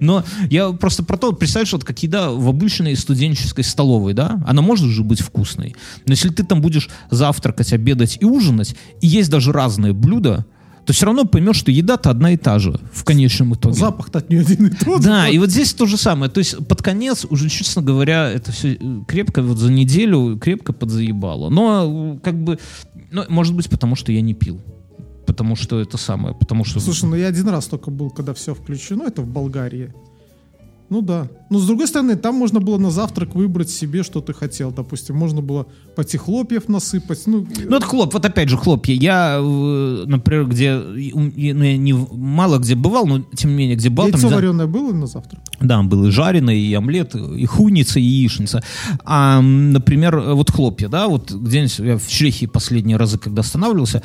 Но я просто про то, представляешь, вот как еда в обычной студенческой столовой, да, она может же быть вкусной. Но если ты там будешь завтракать, обедать и ужинать, и есть даже разные блюда, то все равно поймешь, что еда-то одна и та же в конечном итоге. Запах-то от нее один и тот. Да, и вот здесь то же самое. То есть под конец уже, честно говоря, это все крепко вот за неделю крепко подзаебало. Но э, как бы, ну, может быть, потому что я не пил. Потому что это самое, потому что... Слушай, ну я один раз только был, когда все включено, это в Болгарии. Ну да. Но с другой стороны, там можно было на завтрак выбрать себе, что ты хотел. Допустим, можно было пойти хлопьев насыпать. Ну, Ну, это хлоп, вот опять же хлопья. Я, э, например, где, ну, я не, мало где бывал, но тем не менее, где бывал, там яйцо за- вареное было на завтрак? Да, был и жареный, и омлет, и хуница, и яичница. А, например, вот хлопья, да, вот где-нибудь я в Чехии последние разы, когда останавливался,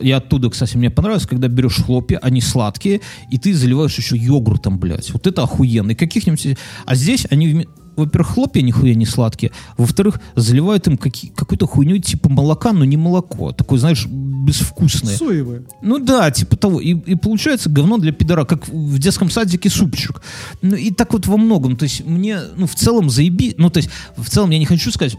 я оттуда, кстати, мне понравилось, когда берешь хлопья, они сладкие, и ты заливаешь еще йогуртом, блядь. Вот это охуенно. И каких-нибудь... А здесь они... Во-первых, хлопья нихуя не сладкие. Во-вторых, заливают им какие- какой-то хуйней типа молока, но не молоко. Такое, знаешь, безвкусное. Соевое. Ну да, типа того. И, и получается говно для пидора, как в детском садике супчик. Ну и так вот во многом. То есть мне, ну в целом заеби... Ну то есть в целом я не хочу сказать,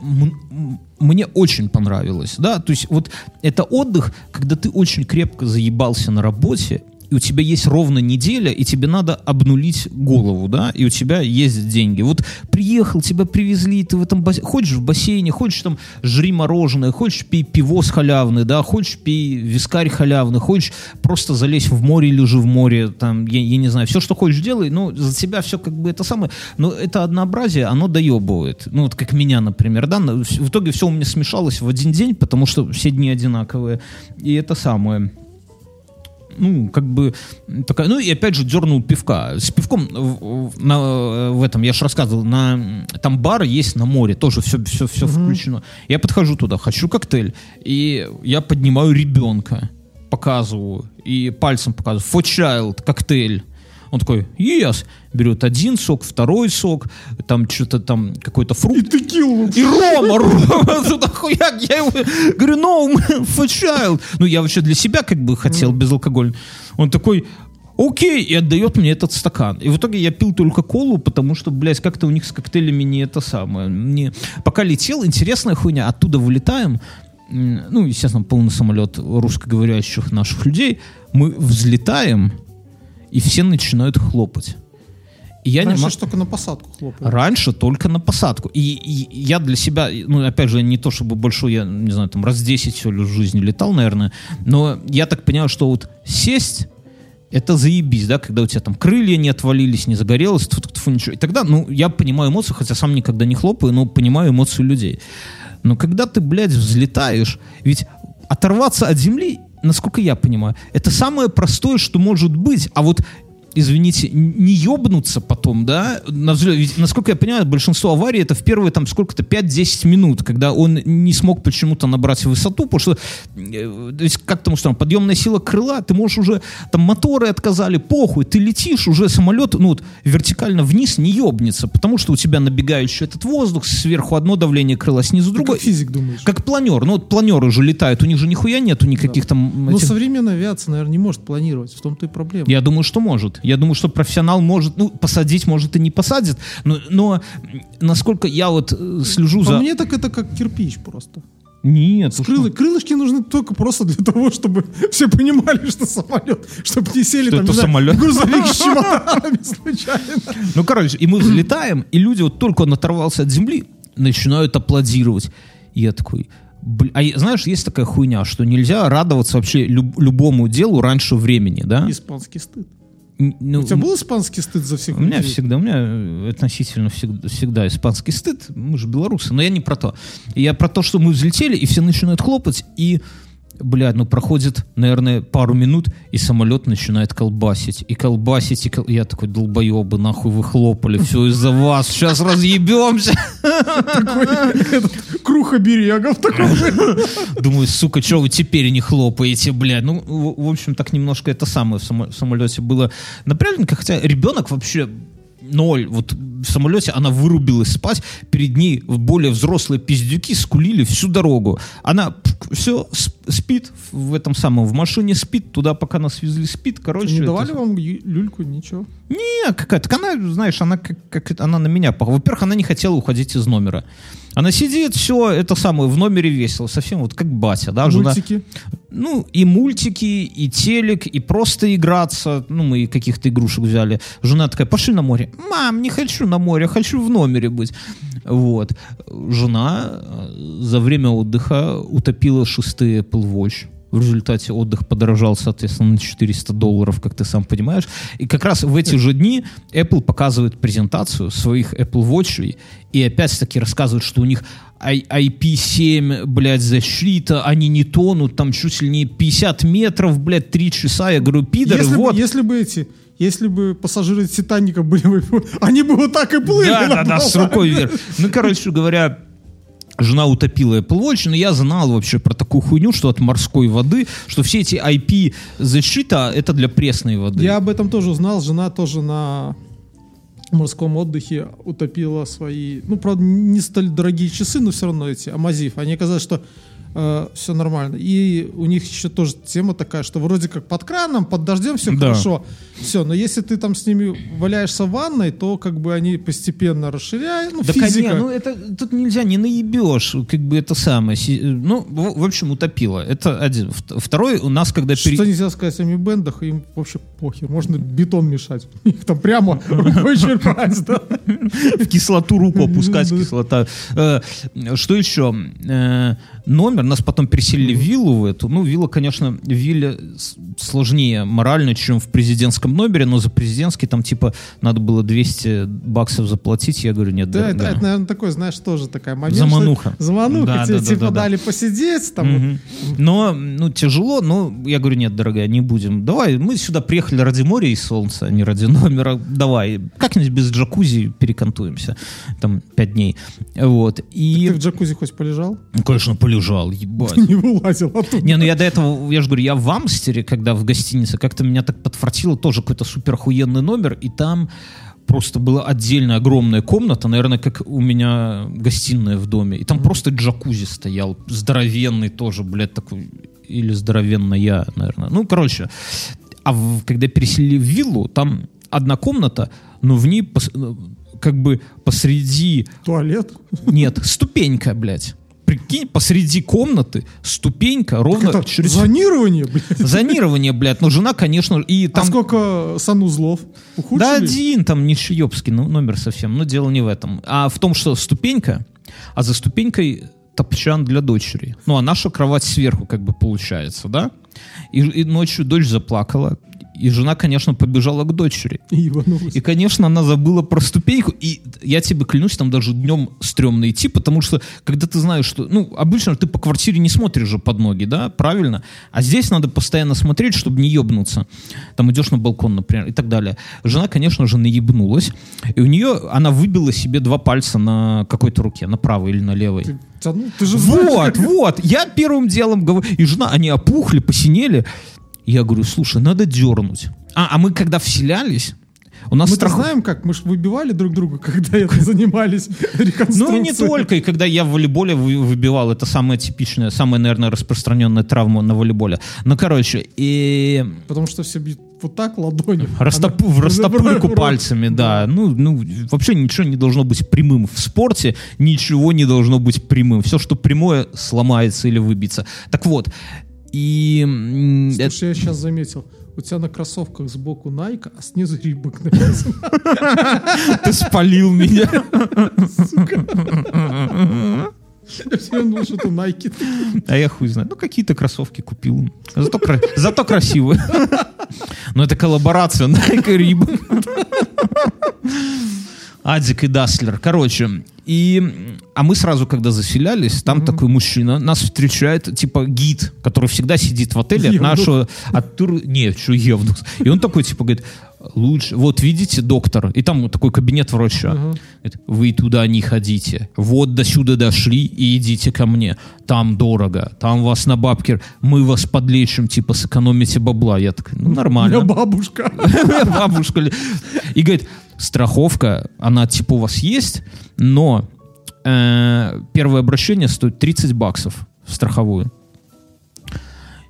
мне очень понравилось, да. То есть вот это отдых, когда ты очень крепко заебался на работе, и у тебя есть ровно неделя, и тебе надо обнулить голову, да, и у тебя есть деньги. Вот приехал, тебя привезли, ты в этом бассейне, хочешь в бассейне, хочешь там жри мороженое, хочешь пей пивос халявный, да, хочешь пей вискарь халявный, хочешь просто залезь в море, лежи в море, там, я, я не знаю, все, что хочешь делай, ну, за тебя все как бы это самое, но это однообразие, оно доебывает. Ну, вот как меня, например, да, в итоге все у меня смешалось в один день, потому что все дни одинаковые, и это самое ну, как бы такая, ну и опять же дернул пивка. С пивком в, на, в этом, я же рассказывал, на, там бар есть на море, тоже все, все, все включено. Я подхожу туда, хочу коктейль, и я поднимаю ребенка, показываю, и пальцем показываю, for child, коктейль. Он такой, yes, берет один сок, второй сок, там что-то там какой-то фрукт. Текилу. И Рома, Рома, хуяк, я ему говорю, no, for child. Ну, я вообще для себя как бы хотел безалкогольный. Он такой, окей, и отдает мне этот стакан. И в итоге я пил только колу, потому что, блядь, как-то у них с коктейлями не это самое. Не... Пока летел, интересная хуйня, оттуда вылетаем, ну, естественно, полный самолет русскоговорящих наших людей, мы взлетаем, и все начинают хлопать. И я не Раньше мог- ж только на посадку хлопали. Раньше только на посадку. И, и я для себя, ну, опять же, не то чтобы большой, я не знаю, там раз 10 все ли в жизни летал, наверное, но я так понимаю, что вот сесть это заебись, да, когда у тебя там крылья не отвалились, не загорелось, тьфу -тьфу, ничего. И тогда, ну, я понимаю эмоции, хотя сам никогда не хлопаю, но понимаю эмоции людей. Но когда ты, блядь, взлетаешь, ведь оторваться от земли, насколько я понимаю, это самое простое, что может быть. А вот извините, не ёбнуться потом, да, на взлёт. Ведь, насколько я понимаю, большинство аварий это в первые там сколько-то 5-10 минут, когда он не смог почему-то набрать высоту, потому что э, то есть как там устроено, подъемная сила крыла, ты можешь уже, там моторы отказали, похуй, ты летишь, уже самолет, ну вот вертикально вниз не ёбнется, потому что у тебя набегающий этот воздух, сверху одно давление крыла, снизу Ты другое. как физик думаешь? Как планер. Ну вот планеры же летают, у них же нихуя нету никаких там... Но этих- современная авиация, наверное, не может планировать. В том-то и проблема. Я думаю, что может. Я думаю, что профессионал может, ну, посадить, может, и не посадит. Но, но насколько я вот э, слежу По за... мне так это как кирпич просто. Нет, С крылы- что? крылышки нужны только просто для того, чтобы все понимали, что самолет, чтобы не сели Что там, это не знаю, самолет? в грузовик с чемоданами случайно. Ну, короче, и мы взлетаем, и люди, вот только он оторвался от земли, начинают аплодировать. И я такой... А знаешь, есть такая хуйня, что нельзя радоваться вообще люб- любому делу раньше времени, да? Испанский стыд. Ну, У тебя был испанский стыд за всех У меня людей? всегда, у меня э, относительно всегда, всегда испанский стыд. Мы же белорусы, но я не про то. Я про то, что мы взлетели, и все начинают хлопать, и, блядь, ну проходит, наверное, пару минут, и самолет начинает колбасить. И колбасить, и кол- я такой, долбоебы, нахуй вы хлопали, все из-за вас, сейчас разъебемся. Круг оберегов такой. Думаю, сука, что вы теперь не хлопаете, блядь. Ну, в, общем, так немножко это самое в, само- в самолете было напряжненько, хотя ребенок вообще ноль. Вот в самолете она вырубилась спать, перед ней более взрослые пиздюки скулили всю дорогу. Она все спит в этом самом, в машине спит, туда пока нас везли спит, короче. Не это- давали вам ю- люльку, ничего? не, какая-то, она, знаешь, она как, как это- она на меня. Во-первых, она не хотела уходить из номера. Она сидит, все, это самое, в номере весело, совсем вот как батя, да, жена. Мультики. Ну, и мультики, и телек, и просто играться. Ну, мы каких-то игрушек взяли. Жена такая, пошли на море. Мам, не хочу на море, хочу в номере быть. Вот. Жена э, за время отдыха утопила шестые Watch В результате отдых подорожал, соответственно, на 400 долларов, как ты сам понимаешь. И как раз в эти же дни Apple показывает презентацию своих Apple Watch и опять-таки рассказывает, что у них I- IP7, блядь, защита, они не тонут, там чуть ли не 50 метров, блядь, 3 часа. Я говорю, пидоры, Если, вот. бы, если бы эти, если бы пассажиры Титаника были, бы- они бы вот так и плыли. Да, да, да, с рукой вверх. Ну, короче говоря, жена утопила Apple Watch, но я знал вообще про такую хуйню, что от морской воды, что все эти IP защита это для пресной воды. Я об этом тоже узнал. Жена тоже на морском отдыхе утопила свои, ну, правда, не столь дорогие часы, но все равно эти, Амазив. Они оказались, что все нормально. И у них еще тоже тема такая, что вроде как под краном, под дождем все Да. хорошо. Все, но если ты там с ними валяешься в ванной, то как бы они постепенно расширяют. Ну, Да, физика. конечно, ну это тут нельзя, не наебешь, как бы это самое. Ну, в, в общем, утопила. Это один. Вт- Второй у нас, когда пере- Что нельзя сказать о мибендах, им вообще похер. Можно бетон мешать. Их там прямо рукой черпать, да. в кислоту руку опускать, кислота. Э, Что еще? Э, Номер, нас потом переселили в виллу в эту. Ну, вилла, конечно, в вилле с- сложнее морально, чем в президентском номере, но за президентский там типа надо было 200 баксов заплатить. Я говорю, нет, Да, дорогая. это, наверное, такой, знаешь, тоже такая момент. Замануха. что- Замануха. Да, тебе да, да, типа да, да. дали посидеть, там, Мгм. Но, ну, тяжело, но я говорю, нет, дорогая, не будем. Давай, мы сюда приехали ради моря и солнца, а не ради номера. Давай, как-нибудь без джакузи перекантуемся. Там пять дней. Вот. И, ты в джакузи хоть полежал? ну, конечно, полежал, ебать. Не вылазил оттуда. Не, ну я до этого, я же говорю, я в Амстере, когда в гостинице, как-то меня так подфартило, тоже какой-то супер охуенный номер, и там просто была отдельная огромная комната, наверное, как у меня гостиная в доме, и там просто джакузи стоял, здоровенный тоже, блядь, такой, или здоровенная, наверное. Ну, короче, а в- когда переселили в виллу, там одна комната, но в ней пос- как бы посреди Туалет? нет, ступенька, блядь. Прикинь, посреди комнаты ступенька ровно Это через... зонирование, блядь. Зонирование, блядь. Ну, жена, конечно, и А там... сколько санузлов? Ухудшили? Да один, там не шиебский ну, номер совсем. Но дело не в этом. А в том, что ступенька, а за ступенькой топчан для дочери. Ну, а наша кровать сверху как бы получается, да? И, и ночью дочь заплакала. И жена, конечно, побежала к дочери. И. И, конечно, она забыла про ступеньку. И я тебе клянусь, там даже днем стрёмно идти, потому что, когда ты знаешь, что... Ну, обычно ты по квартире не смотришь же под ноги, да, правильно? А здесь надо постоянно смотреть, чтобы не ебнуться. Там идешь на балкон, например, и так далее. Жена, конечно же, наебнулась. И у нее... Она выбила себе два пальца на какой-то руке, на правой или на левой. Ты, тяну- ты же знаешь, Вот, как- вот. Я первым делом говорю, и жена, они опухли, посинели. Я говорю, слушай, надо дернуть. А, а мы когда вселялись, у нас Мы-то страху- знаем, как мы ж выбивали друг друга, когда это занимались реконструкцией. Ну не только. И когда я в волейболе вы- выбивал, это самая типичная, самая, наверное, распространенная травма на волейболе. Ну, короче, и Потому что все бьют вот так ладонью. растопу- в растопырку пальцами, да. Ну, ну, вообще ничего не должно быть прямым. В спорте ничего не должно быть прямым. Все, что прямое, сломается или выбьется. Так вот, и... Слушай, я сейчас заметил. У тебя на кроссовках сбоку Nike, а снизу Рибок написано. ты спалил меня. Я все думал, что это Nike. А я хуй знаю. Ну, какие-то кроссовки купил. Зато красивые. Но это коллаборация Nike и Reebok. Адик и Даслер. Короче, и... А мы сразу, когда заселялись, там такой мужчина нас встречает, типа гид, который всегда сидит в отеле от Евнух. нашего... От тур... Не, что Евнух. И он такой, типа, говорит, лучше... Вот, видите, доктор. И там вот такой кабинет врача. Говорит, Вы туда не ходите. Вот до сюда дошли и идите ко мне. Там дорого. Там вас на бабки... Мы вас подлечим, типа, сэкономите бабла. Я такой, ну, У нормально. меня бабушка. Бабушка. И говорит, страховка, она типа у вас есть, но э, первое обращение стоит 30 баксов в страховую.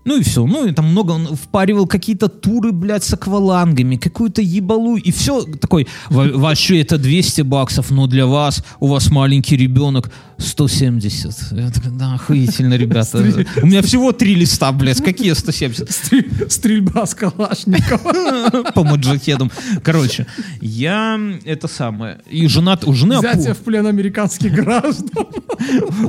Ну и все. Ну и там много он впаривал какие-то туры, блядь, с аквалангами, какую-то ебалу. И все такой, «Во- вообще это 200 баксов, но для вас, у вас маленький ребенок, 170. Я такой, да, охуительно, ребята. У меня всего три листа, блядь, какие 170? Стрель- Стрельба с Калашникова. По маджахедам. Короче, я это самое. И жена, у жены, Взятие в плен американских граждан.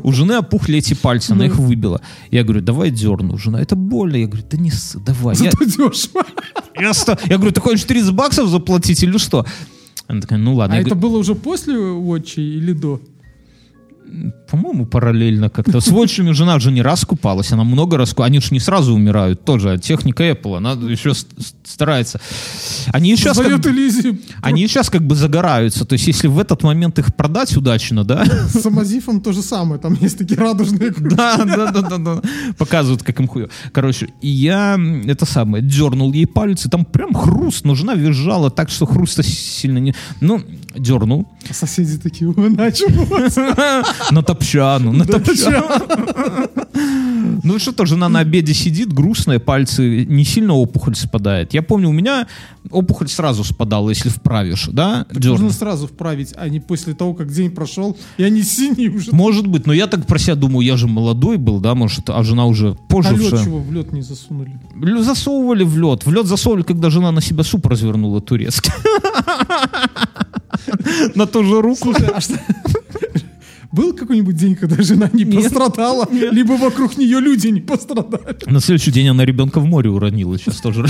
у жены опухли эти пальцы, она их выбила. Я говорю, давай дерну. Жена, это больно. Я говорю, да не ссы, давай. Я, Зато дешево. я, говорю, ты хочешь 30 баксов заплатить или что? Она такая, ну ладно. А это было уже после Watch или до? По-моему, параллельно как-то. С вотчами жена же не раз купалась, она много раз ку- Они же не сразу умирают тоже. Техника Apple, она еще старается. Они сейчас как Они сейчас как бы загораются. То есть, если в этот момент их продать удачно, да, с Амазифом то же самое. Там есть такие радужные да, да, да, да. Показывают, как им хуё. Короче, и я это самое, дернул ей палец, и там прям хруст, но жена визжала так, что хруста сильно не... Ну, дернул. А соседи такие, «Ой, начало. На топчану, на топчану. Ну что-то жена на обеде сидит, грустная, пальцы, не сильно опухоль спадает. Я помню, у меня опухоль сразу спадала, если вправишь, да, Нужно дернул. сразу вправить, а не после того, как день прошел, и они синие уже. Может быть, но я так про себя думаю, я же молодой был, да, может, а жена уже позже А лед чего в лед не засунули? Засовывали в лед. В лед засовывали, когда жена на себя суп развернула турецкий. На ту же руку. Слушай, а что... Был какой-нибудь день, когда жена не Нет. пострадала, либо вокруг нее люди не пострадали? На следующий день она ребенка в море уронила. Сейчас тоже.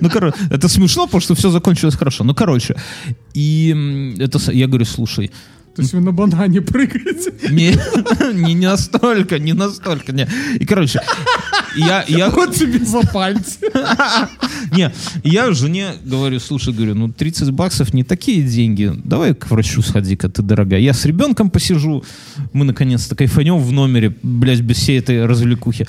Ну, короче, это смешно, потому что все закончилось хорошо. Ну, короче, и это я говорю, слушай, То есть вы на банане прыгаете? не, не настолько, не настолько, не. И, короче, я, я, Вот тебе за пальцы. Не, я жене говорю, слушай, говорю, ну 30 баксов не такие деньги, давай к врачу сходи-ка, ты дорогая. Я с ребенком посижу, мы наконец-то кайфанем в номере, блядь, без всей этой развлекухи.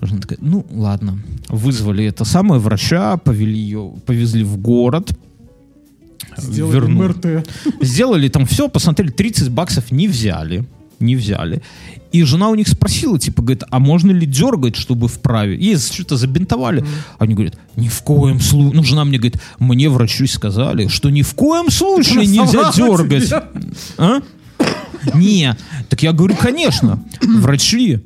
Жена такая, ну ладно, вызвали это самое врача, повели ее, повезли в город, Сделали вернули. МРТ. Сделали там все, посмотрели, 30 баксов не взяли. Не взяли. И жена у них спросила, типа, говорит, а можно ли дергать, чтобы вправить? Ей что-то забинтовали. Они говорят, ни в коем случае. Ну, жена мне говорит, мне врачи сказали, что ни в коем случае нельзя дергать. А? Не. Так я говорю, конечно, врачи,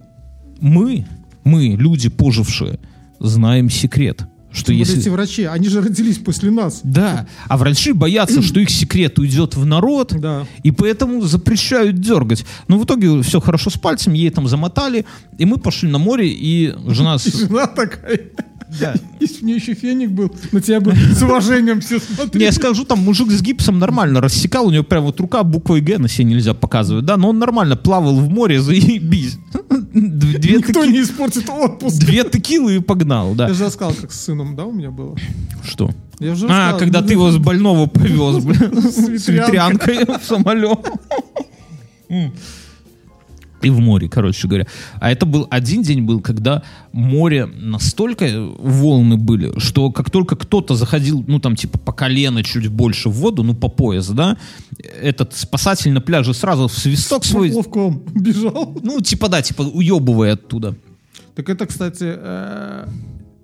мы, мы, люди пожившие, знаем секрет. Что Тем более если... эти врачи, они же родились после нас. Да, а врачи боятся, что их секрет уйдет в народ, Да. и поэтому запрещают дергать. Но в итоге все хорошо с пальцем, ей там замотали, и мы пошли на море, и жена... И жена такая. Да. Если бы у нее еще феник был, на тебя бы с уважением все Не, смотрели. я скажу, там мужик с гипсом нормально рассекал, у него прям вот рука буквой Г на себе нельзя показывать, да, но он нормально плавал в море, заебись. Две, Никто не испортит отпуск. Две текилы и погнал, да. Я же рассказал, как с сыном, да, у меня было? Что? Я уже А, когда ты его с больного повез, бля, с ветрянкой в самолет. И в море, короче говоря. А это был один день был, когда море настолько волны были, что как только кто-то заходил, ну там типа по колено чуть больше в воду, ну по пояс, да, этот спасатель на пляже сразу в свисток свой, Плавком бежал. ну типа да, типа уебывая оттуда. Так это, кстати, э,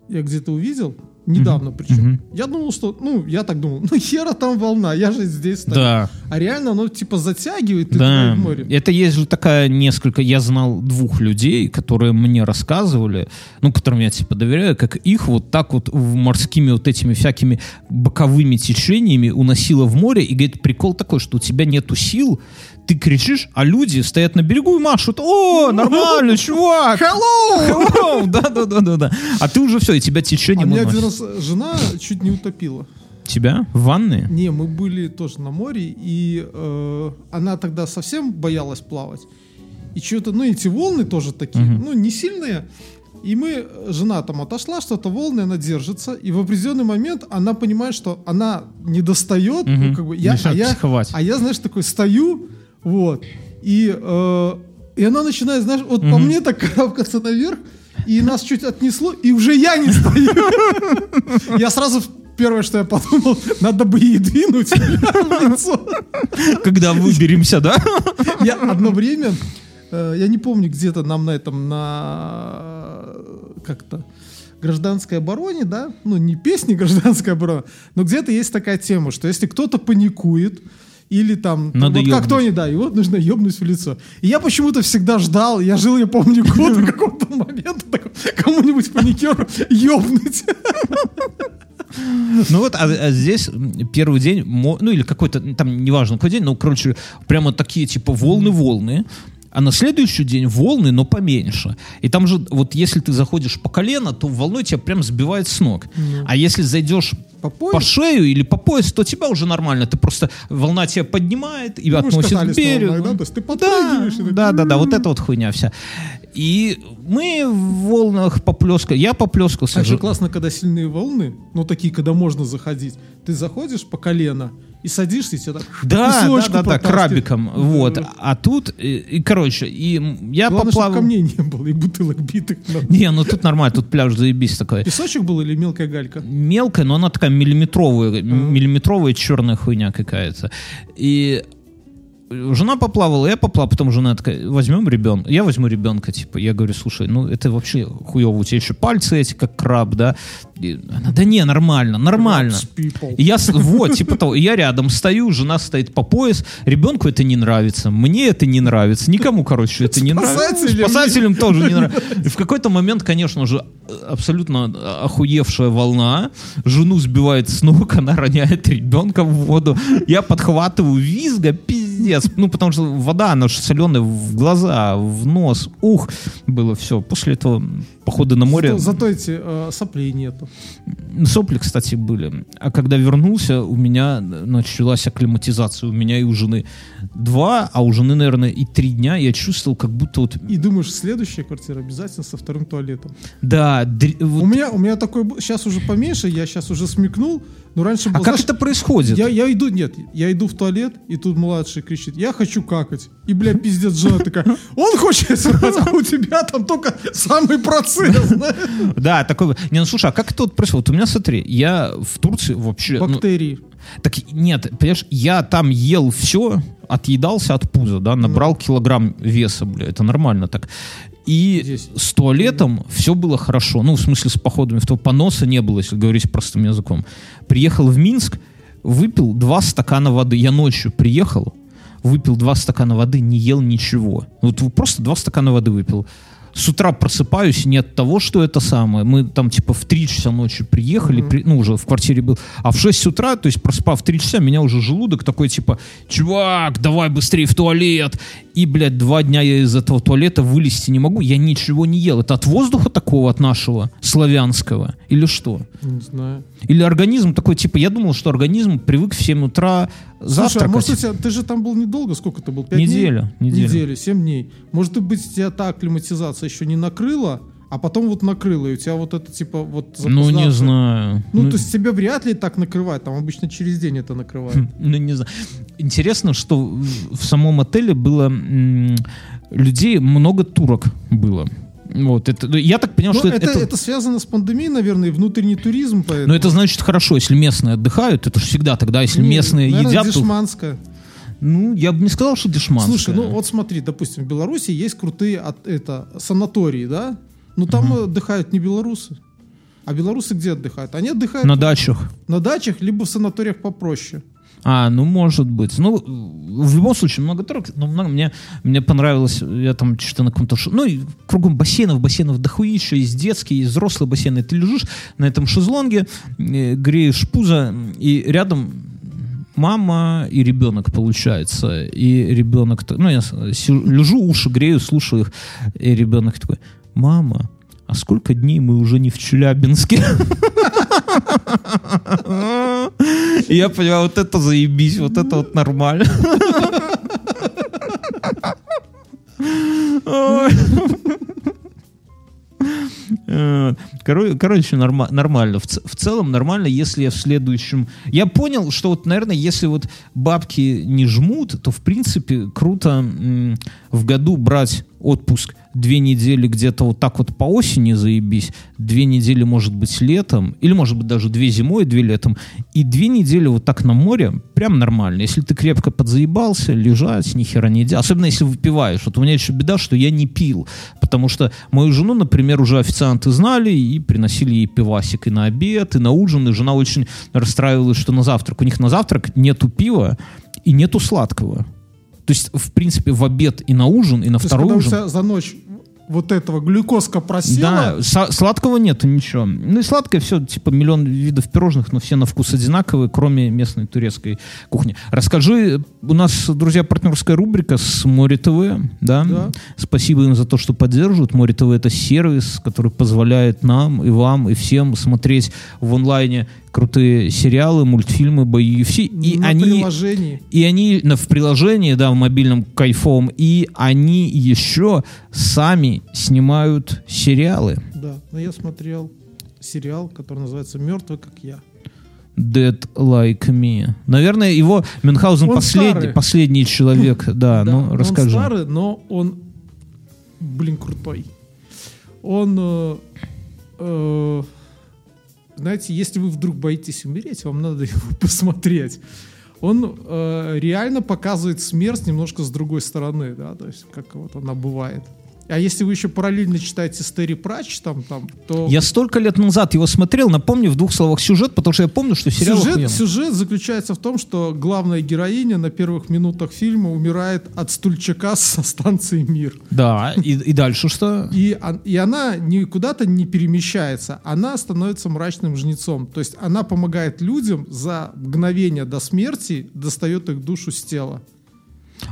я где-то увидел, недавно причем. Я думал, что, ну, я так думал, ну хера там волна, я же здесь стою. Да. А реально оно типа затягивает, Да, в море. это есть же такая несколько, я знал двух людей, которые мне рассказывали, ну, которым я типа доверяю, как их вот так вот в морскими вот этими всякими боковыми течениями уносило в море, и говорит, прикол такой, что у тебя нету сил, ты кричишь, а люди стоят на берегу и машут, о, нормально, чувак, hello, hello, да-да-да-да, а ты уже все, и тебя А течением меня один раз жена чуть не утопила. Тебя? В ванной? Не, мы были тоже на море, и э, она тогда совсем боялась плавать. И что-то, ну, эти волны тоже такие, ну, не сильные. И мы, жена там отошла, что-то волны, она держится, и в определенный момент она понимает, что она не достает, ну, Мгм. как бы, я, а, я, психовать. а я, знаешь, такой стою, вот, и, э, и она начинает, знаешь, вот по мне так карабкаться наверх, и нас чуть отнесло, и уже я не стою. Я сразу первое, что я подумал, надо бы ей двинуть в лицо. Когда выберемся, да? Я одно время, э, я не помню, где-то нам на этом, на как-то гражданской обороне, да, ну не песни гражданской обороны, но где-то есть такая тема, что если кто-то паникует, Или там, Надо вот как. Тони, да, его нужно ебнуть в лицо. И я почему-то всегда ждал, я жил, я помню, год до какого-то момента, такой, кому-нибудь паникеру ебнуть. Ну вот, а, а здесь первый день, ну или какой-то, там, неважно какой день, но, короче, прямо такие, типа, волны-волны. А на следующий день волны, но поменьше. И там же, вот если ты заходишь по колено, то волной тебя прям сбивает с ног. А если зайдешь По пояс? по шею или по пояс, то тебя уже нормально. Ты просто, волна тебя поднимает и Ну, относит к берегу. волнах, да? То есть ты да, подпрыгиваешь и так, да, да, да, вот это вот хуйня вся. И мы в волнах поплескали. Я поплескался. А еще Ж- классно, когда сильные волны, ну такие, когда можно заходить, ты заходишь по колено и садишься, и тебя так Да, да, да, да, крабиком. Вот. А тут, и, и, короче, и я Главное, поплавал. камней не было и бутылок битых. Но. Не, ну тут нормально, тут пляж заебись такой. Песочек был или мелкая галька? Мелкая, но она такая миллиметровая, м- миллиметровая черная хуйня какая-то. И жена поплавала, я поплавал, потом жена такая, возьмем ребенка. Я возьму ребенка, типа, я говорю, слушай, ну это вообще хуево, у тебя еще пальцы эти, как краб, да? И она, да не, нормально, нормально. И я, вот, типа того, и я рядом стою, жена стоит по пояс, ребенку это не нравится, мне это не нравится, никому, короче, это не нравится. Спасателям. Тоже не нравится. В какой-то момент, конечно же, абсолютно охуевшая волна, жену сбивает с ног, она роняет ребенка в воду, я подхватываю визга, пиздец, ну, потому что вода, она же соленая в глаза, в нос, ух, было все. После этого походы на море... Зато, зато эти э, соплей нету. Сопли, кстати, были. А когда вернулся, у меня началась акклиматизация. У меня и у жены два, а у жены, наверное, и три дня. Я чувствовал, как будто вот... И думаешь, следующая квартира обязательно со вторым туалетом. Да, др- вот- У меня, у меня такой, сейчас уже поменьше, я сейчас уже смекнул, но раньше А был, как знаешь, это происходит? Я, я иду, нет, я иду в туалет, и тут младший кричит, я хочу какать. И, бля, пиздец, жена такая, он хочет а у тебя там только самый процесс. Да, такой... Не, ну слушай, а как это вот происходит? Вот у меня, смотри, я в Турции вообще... ну, Бактерии. Так нет, понимаешь, я там ел все, отъедался от пуза, да, набрал килограмм веса, бля, это нормально так. И Здесь. с туалетом все было хорошо. Ну, в смысле, с походами в то поноса не было, если говорить простым языком. Приехал в Минск, выпил два стакана воды. Я ночью приехал, выпил два стакана воды, не ел ничего. Вот просто два стакана воды выпил. С утра просыпаюсь не от того, что это самое. Мы там типа в 3 часа ночи приехали, при- ну уже в квартире был. А в 6 утра, то есть проспав 3 часа, меня уже желудок такой типа, чувак, давай быстрее в туалет. И, блядь, два дня я из этого туалета вылезти не могу. Я ничего не ел. Это от воздуха такого, от нашего, славянского? Или что? Не знаю. Или организм такой, типа, я думал, что организм привык в 7 утра Слушай, завтракать. а может у тебя, ты же там был недолго, сколько ты был? Пять Неделю, дней? неделю. Неделю, семь дней. Может быть, тебя та акклиматизация еще не накрыла, а потом вот накрыла, и у тебя вот это типа вот ну, не знаю. Ну, то есть тебя вряд ли так накрывает, там обычно через день это накрывает. Ну, не знаю. Интересно, что в самом отеле было людей, много турок было. Вот, это, ну, я так понял, Ну, что это, это, это связано с пандемией, наверное, и внутренний туризм, поэтому. Но это значит хорошо, если местные отдыхают, это же всегда тогда, если Не, местные наверное, едят, то- дешманская. ну, я бы не сказал, что дешманская. Слушай, ну вот смотри, допустим, в Беларуси есть крутые от, это, санатории, да? Ну там отдыхают не белорусы. А белорусы где отдыхают? Они отдыхают на на, дачах. дачах, либо в санаториях попроще. А, ну, может быть. Ну, в любом случае, много турок, но много, мне, мне понравилось, я там что-то на каком-то... ш- Ну, и кругом бассейнов, бассейнов дохуища, есть детские, есть взрослые бассейны. Ты лежишь на этом шезлонге, э, греешь пузо, и рядом мама и ребенок, получается. И ребенок... Ну, я сижу- лежу, уши грею, слушаю их, и ребенок такой, мама, а сколько дней мы уже не в Челябинске? Я понимаю, вот это заебись, вот это вот нормально. Короче, норма- нормально. В, в целом нормально, если я в следующем... Я понял, что вот, наверное, если вот бабки не жмут, то, в принципе, круто в году брать отпуск две недели где-то вот так вот по осени заебись, две недели, может быть, летом, или, может быть, даже две зимой, две летом, и две недели вот так на море, прям нормально. Если ты крепко подзаебался, лежать, ни хера не делать. Особенно, если выпиваешь. Вот у меня еще беда, что я не пил, потому что мою жену, например, уже официанты знали и приносили ей пивасик и на обед, и на ужин, и жена очень расстраивалась, что на завтрак. У них на завтрак нету пива, и нету сладкого. То есть, в принципе, в обед и на ужин, и на То есть, второй у ужин. за ночь вот этого глюкозка просела, Да, сладкого нету ничего. Ну и сладкое все, типа миллион видов пирожных, но все на вкус одинаковые, кроме местной турецкой кухни. Расскажи, у нас, друзья, партнерская рубрика с Море ТВ, да? Да. Спасибо им за то, что поддерживают. Море ТВ это сервис, который позволяет нам и вам, и всем смотреть в онлайне крутые сериалы, мультфильмы, бои, UFC. И на они... приложении. И они на- в приложении, да, в мобильном кайфовом, и они еще сами снимают сериалы. Да, но я смотрел сериал, который называется «Мертвый, как я». Dead Like Me. Наверное, его Мюнхгаузен Он последний, старый. последний человек. Да, ну он расскажи. старый, но он, блин, крутой. Он, э, э, знаете, если вы вдруг боитесь умереть, вам надо его посмотреть. Он э, реально показывает смерть немножко с другой стороны, да, то есть как вот она бывает. А если вы еще параллельно читаете Стери Прач, там, там, то Я столько лет назад его смотрел, напомни в двух словах сюжет, потому что я помню, что сериал Сюжет, сюжет заключается в том, что главная героиня на первых минутах фильма умирает от стульчака со станции Мир. Да, и, и дальше что? И, и она никуда-то не перемещается, она становится мрачным жнецом. То есть она помогает людям за мгновение до смерти, достает их душу с тела.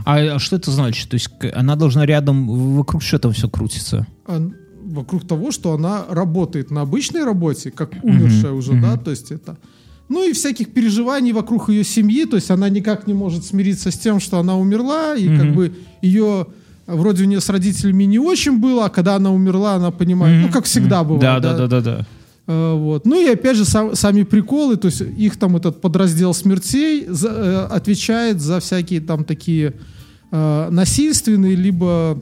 А, а что это значит? То есть она должна рядом, вокруг что там все крутится? Вокруг того, что она работает на обычной работе, как умершая уже, да, то есть это... Ну и всяких переживаний вокруг ее семьи, то есть она никак не может смириться с тем, что она умерла, и как бы ее вроде у нее с родителями не очень было, а когда она умерла, она понимает, ну как всегда бывает. Да, да, да, да, да. Э, Вот. Ну и опять же сам- сами приколы, то есть их там этот подраздел смертей за- э, отвечает за всякие там такие э, насильственные либо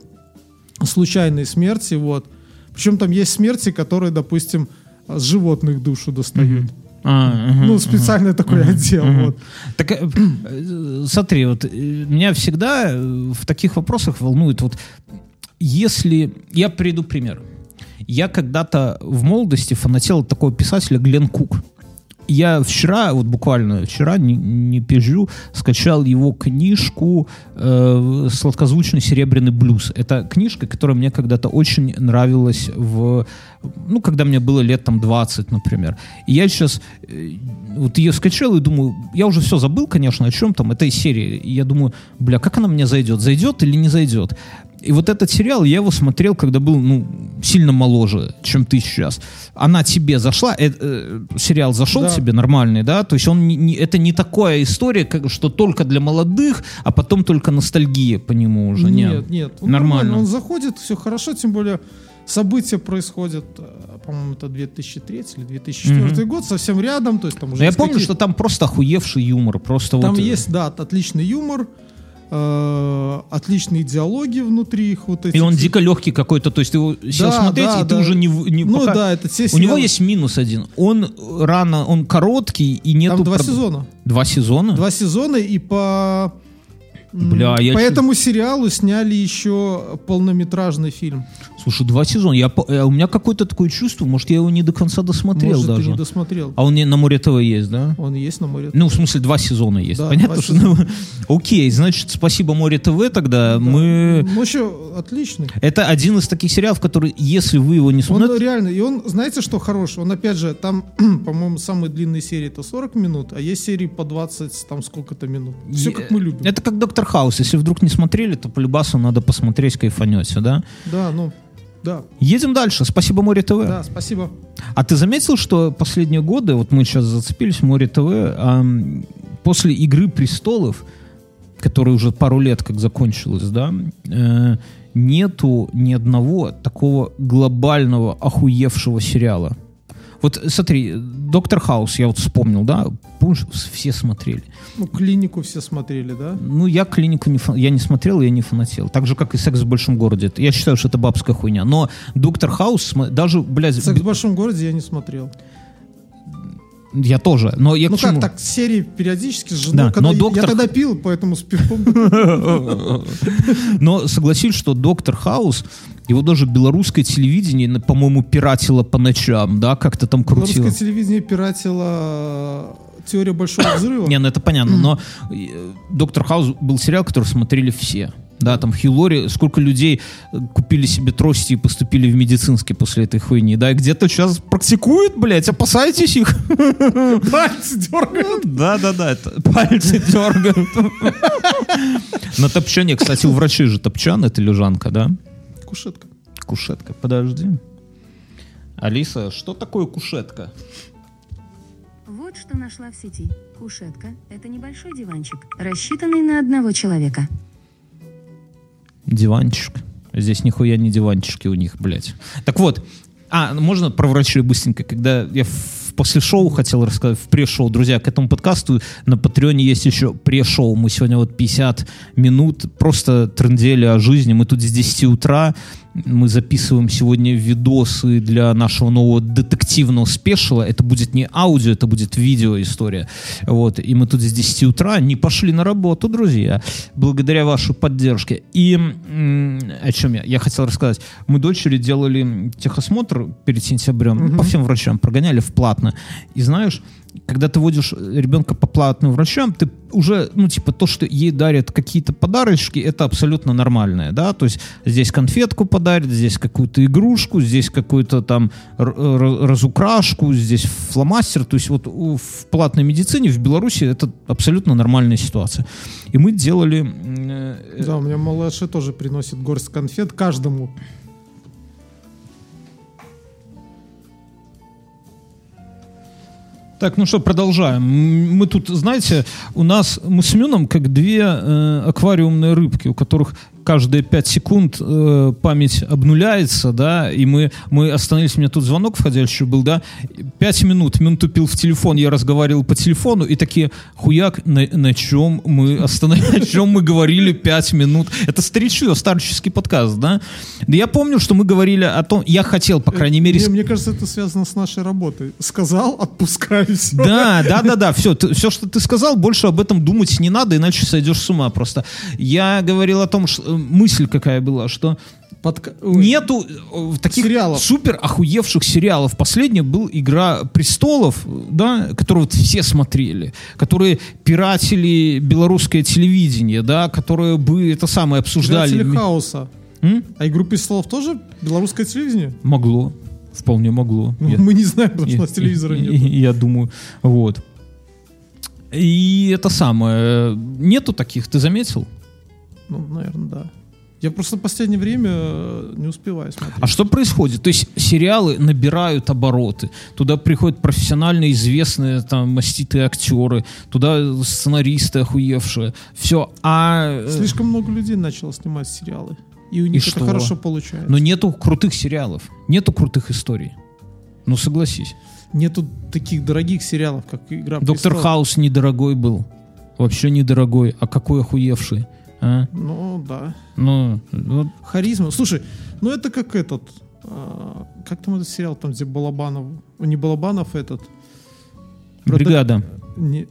случайные смерти, вот. Причем там есть смерти, которые, допустим, с животных душу достают. А, мгм, Ну специально такой отдел, вот. Так, э, смотри, вот меня всегда в таких вопросах волнует, вот если... Я приведу пример. Я когда-то в молодости фанател такого писателя Глен Кук. Я вчера, вот буквально вчера, не, не пизжу, скачал его книжку э, «Сладкозвучный серебряный блюз». Это книжка, которая мне когда-то очень нравилась в... Ну, когда мне было лет там 20, например. И я сейчас э, вот ее скачал и думаю, я уже все забыл, конечно, о чем там этой серии. И я думаю, бля, как она мне зайдет? Зайдет или не зайдет? И вот этот сериал, я его смотрел, когда был, ну, сильно моложе, чем ты сейчас. Она тебе зашла, э, э, сериал зашел Да. тебе нормальный, да? То есть он не- не- это не такая история, как, что только для молодых, а потом только ностальгия по нему уже. Нет, нет. он Нормально. Он заходит, все хорошо, тем более события происходят, э, по-моему, это 2003 или 2004 год, совсем рядом, то есть там уже я помню, какие- что там просто охуевший юмор. Просто Там вот, э, есть, да, отличный юмор, э, отличные диалоги внутри их вот этих. И он дико легкий какой-то, то есть ты его сел Да, смотреть, да, и ты да. уже не... не Ну пока- да, это те У него есть минус один. Он рано, он короткий и нету... Там два прод- сезона. Два сезона? Два сезона, и по... Бля, я по чё- этому сериалу сняли еще полнометражный фильм. Слушай, два сезона. Я, э, у меня какое-то такое чувство, может, я его не до конца досмотрел Может, даже. ты не досмотрел. А он не на Море ТВ есть, да? Он есть на море. Ну, в смысле, два сезона есть. Да, Понятно, что... ну, окей, значит, спасибо Море ТВ тогда. Мы... Ну, еще отличный. Это один из таких сериалов, который, если вы его не Он смотрите... реально, и он, знаете, что хорош? Он, опять же, там, по-моему, самые длинные серии это 40 минут, а есть серии по 20, там сколько-то минут. Все как мы любим. Это как Доктор Хаус. Если вдруг не смотрели, то по любасу надо посмотреть, кайфанете, да? Да, ну, да. Едем дальше. Спасибо Море ТВ. Да, спасибо. А ты заметил, что последние годы, вот мы сейчас зацепились, Море ТВ, ам, после «Игры престолов», которая уже пару лет как закончилась, да, э, нету ни одного такого глобального охуевшего сериала. Вот смотри, «Доктор Хаус», я вот вспомнил, да, помнишь, все смотрели. Ну, клинику все смотрели, да? Ну, я клинику не, фа- я не смотрел, я не фанател. Так же, как и «Секс в большом городе». Я считаю, что это бабская хуйня. Но «Доктор Хаус», даже, блядь, «Секс в большом городе» я не смотрел. Я тоже. Но я Ну как так, серии периодически с Да, женой, когда но я- доктор- я тогда пил, поэтому с пивком... Но согласись, что Доктор Хаус, его даже белорусское телевидение, по-моему, пиратило по ночам, да, как-то там крутило. Белорусское телевидение пиратило теория большого взрыва. Не, ну это понятно, но э, Доктор Хаус был сериал, который смотрели все. Да, там Хилори, сколько людей э, купили себе трости и поступили в медицинский после этой хуйни, да, и где-то сейчас практикуют, блядь, опасайтесь их. Пальцы дергают. Да, да, да, это пальцы дергают. На топчане, кстати, у врачей же топчан, это лежанка, да? Кушетка. Кушетка, подожди. Алиса, что такое кушетка? Вот что нашла в сети. Кушетка – это небольшой диванчик, рассчитанный на одного человека. Диванчик. Здесь нихуя не диванчики у них, блядь. Так вот, а, можно про врачей быстренько? Когда я в- после шоу хотел рассказать, в пре-шоу, друзья, к этому подкасту на Патреоне есть еще пре-шоу. Мы сегодня вот 50 минут просто трындели о жизни. Мы тут с 10 утра, мы записываем сегодня видосы для нашего нового детективного спешила. Это будет не аудио, это будет видео история. Вот. И мы тут с 10 утра не пошли на работу, друзья, благодаря вашей поддержке. И о чем я? Я хотел рассказать. Мы дочери делали техосмотр перед сентябрем, по всем врачам прогоняли в платно. И знаешь, когда ты водишь ребенка по платным врачам, ты уже, ну, типа, то, что ей дарят какие-то подарочки, это абсолютно нормальное, да, то есть здесь конфетку подарят, здесь какую-то игрушку, здесь какую-то там р- разукрашку, здесь фломастер, то есть вот в платной медицине в Беларуси это абсолютно нормальная ситуация. И мы делали... э, Да, у меня малыши тоже приносит горсть конфет каждому. Так, ну что, продолжаем. Мы тут, знаете, у нас, мы с Мюном как две э, аквариумные рыбки, у которых каждые 5 секунд э, память обнуляется, да, и мы, мы остановились, у меня тут звонок входящий был, да, 5 минут, Мюн тупил в телефон, я разговаривал по телефону, и такие, хуяк, на, на чем мы остановились, о чем мы говорили 5 минут. Это старичье, старческий подкаст, да. Да я помню, что мы говорили о том, я хотел, по крайней мере, Мне, мне кажется, это связано с нашей работой. Сказал, отпускай, все. Да, да, да, да, все, все, что ты сказал, больше об этом думать не надо, иначе сойдешь с ума просто. Я говорил о том, что э, мысль какая была, что нету э, таких Сериалов. супер охуевших сериалов. Последний был «Игра престолов», да, которую все смотрели, которые пиратили белорусское телевидение, да, которые бы это самое обсуждали. Пиратели хаоса. М? А «Игру престолов» тоже белорусское телевидение? Могло, вполне могло. Ну, Я- Мы не знаем, потому что у нас телевизора нет. Я думаю, вот. И это самое. Нету таких, ты заметил? Ну, наверное, да. Я просто в последнее время э, не успеваю смотреть. А что происходит? То есть сериалы набирают обороты. Туда приходят профессионально известные там маститые актеры, туда сценаристы охуевшие. Все. А... э, Слишком много людей начало снимать сериалы. И у них это что? хорошо получается. Но нету крутых сериалов. Нету крутых историй. Ну согласись. Нету таких дорогих сериалов, как «Игра Доктор престолов». Хаус недорогой был. Вообще недорогой. А какой охуевший. А? Ну, да. Ну, вот Харизма. Слушай, ну это как этот... а, как там этот сериал, там, где Балабанов... Не Балабанов, этот... Бригада. Не-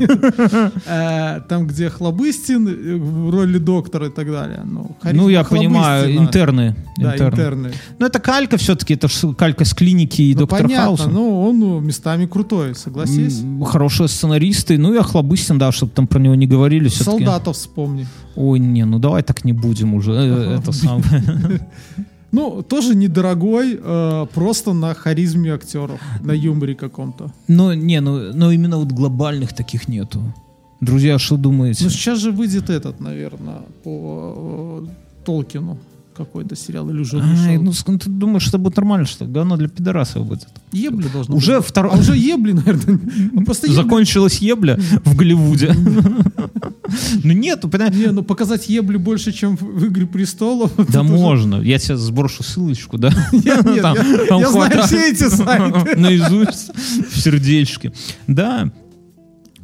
Там, где Хлобыстин э, в роли доктора и так далее. Ну, Ну, я понимаю, интерны. Да, интерны. Ну, это калька все-таки, это калька с клиники и Ну, доктора Хауса. ну, он ну, местами крутой, согласись. Хорошие сценаристы. Ну, и Охлобыстин, да, чтобы там про него не говорили. Солдатов вспомни. Ой, не, ну давай так не будем уже. э, Это самое. Ну, тоже недорогой, э, просто на харизме актеров, на юморе каком-то. Ну, не, ну, но именно вот глобальных таких нету. Друзья, что думаете? Ну, сейчас же выйдет этот, наверное, по э, Толкину какой-то сериал или уже вышел. ну, ты думаешь, это будет нормально, что? Говно для пидорасов будет. Ебли должно Уже быть. второй- А уже ебли, наверное. Ну, просто ебли. Закончилась ебля в Голливуде. Ну нету, понимаешь? Не, ну показать ебли больше, чем в, «Игре престолов». Да можно. Я тебе сброшу ссылочку, да? Я- знаю все эти сайты. Наизусть, в сердечке. Да.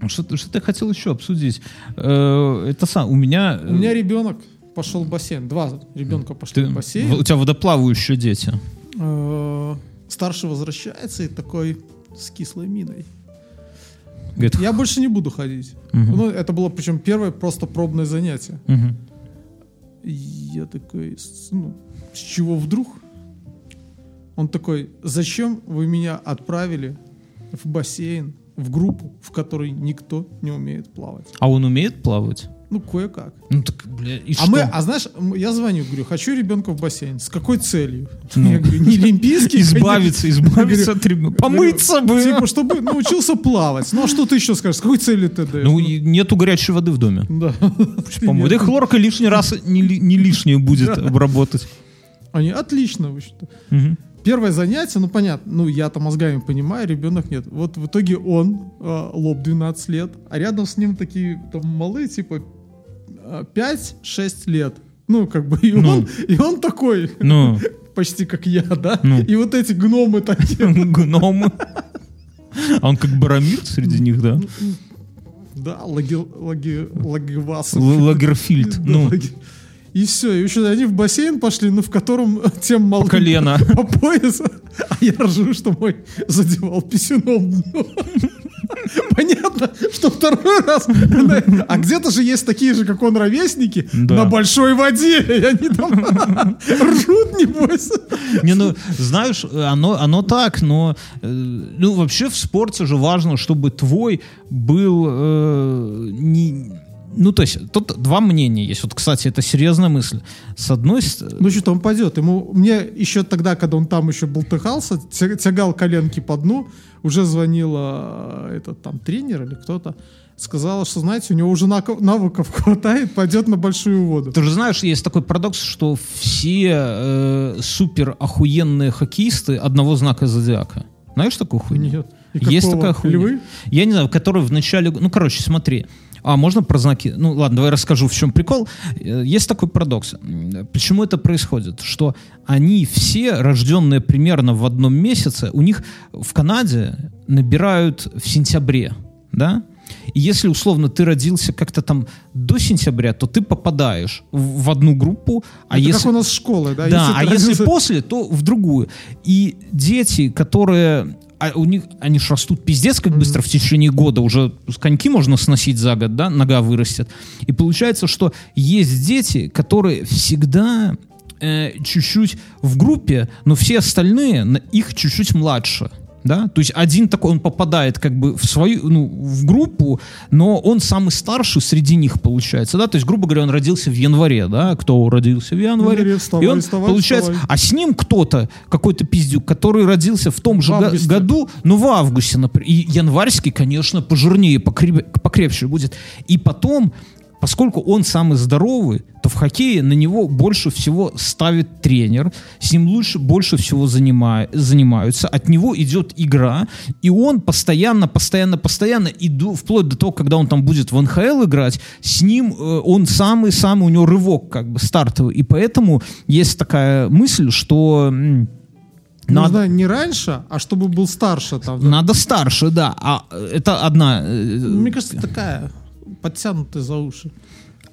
Что, что ты хотел еще обсудить? Э, Это сам, у меня... У меня ребенок пошел в бассейн. Два ребенка пошли ты- в бассейн. у тебя водоплавающие дети. Э, Старший возвращается и такой... с кислой миной. Говорит, Я больше не буду ходить. Мгм. Ну, это было причем первое просто пробное занятие. И я такой, ну, с чего вдруг? Он такой, зачем вы меня отправили в бассейн, в группу, в которой никто не умеет плавать? А он умеет плавать? Ну, кое-как. Ну так, бля, и А что? мы, а знаешь, я звоню, говорю, хочу ребенка в бассейн. С какой целью? Ну. Я говорю, не олимпийский. Избавиться, избавиться от ребенка. Помыться бы. Типа, чтобы научился плавать. Ну, а что ты еще скажешь? С какой целью ты даешь? Ну, нету горячей воды в доме. да. Да и хлорка лишний раз не, ли- не лишнее будет обработать. Они, отлично. Мгм. Первое занятие, ну понятно, ну я-то мозгами понимаю, ребенок нет. Вот в итоге он, э, лоб 12 лет, а рядом с ним такие там малые, типа 5-6 лет. Ну, как бы, и, Ну. он, и он такой, Ну, почти как я, да? Ну. И вот эти гномы такие. гномы. А он как Барамир среди них, да? Да, лаги, лаги, лагивасы. Л- Лагерфильд. Ну, И все, и еще они в бассейн пошли, ну, в котором тем малым по колено. по поясу, а я ржу, что мой задевал писюном дно. Понятно, что второй раз... А где-то же есть такие же, как он, ровесники Да. на большой воде, и они там ржут, небось. Не, ну, знаешь, оно, оно так, но, э, ну, вообще в спорте же важно, чтобы твой был э, не... Ну, то есть, тут два мнения есть. Вот, кстати, это серьезная мысль. С одной стороны... Ну что-то он пойдет. Ему, мне еще тогда, когда он там еще болтыхался, тя- тягал коленки по дну, уже звонила э, этот там тренер или кто-то, сказала, что, знаете, у него уже навыков хватает, пойдет на большую воду. Ты же знаешь, есть такой парадокс, что все э, супер охуенные хоккеисты одного знака зодиака. Знаешь такую хуйню? Нет. И Есть такая хуйня. Львы? Я не знаю, который в начале... Ну, короче, смотри. А, можно про знаки? Ну, ладно, давай расскажу, в чем прикол. Э, Есть такой парадокс. Почему это происходит? Что они все, рожденные примерно в одном месяце, у них в Канаде набирают в сентябре, да? И если, условно, ты родился как-то там до сентября, то ты попадаешь в, в одну группу, а Это если... как у нас школы, да? Да, а ты если родился- после, то в другую. И дети, которые... А у них, они ж растут пиздец как быстро в течение года, уже коньки можно сносить за год, да, нога вырастет. И получается, что есть дети, которые всегда э, чуть-чуть в группе, но все остальные на- их чуть-чуть младше. Да? То есть один такой, он попадает как бы в свою, ну, в группу, но он самый старший среди них получается, да, то есть, грубо говоря, он родился в январе, да, кто родился в январе, январе, вставай, и он вставай, получается, вставай. а с ним кто-то, какой-то пиздюк, который родился в том же В году, ну, в августе, например, и январский, конечно, пожирнее, покрепче, покрепче будет, и потом Поскольку он самый здоровый, то в хоккее на него больше всего ставит тренер, с ним лучше больше всего занима- занимаются, от него идет игра, и он постоянно, постоянно, постоянно, и до- вплоть до того, когда он там будет в НХЛ играть, с ним э, он самый-самый, у него рывок как бы стартовый, и поэтому есть такая мысль, что м, надо, Нужно не раньше, а чтобы был старше там. да. надо старше, да, а э, это одна... э, Мне кажется, такая подтянутая за уши.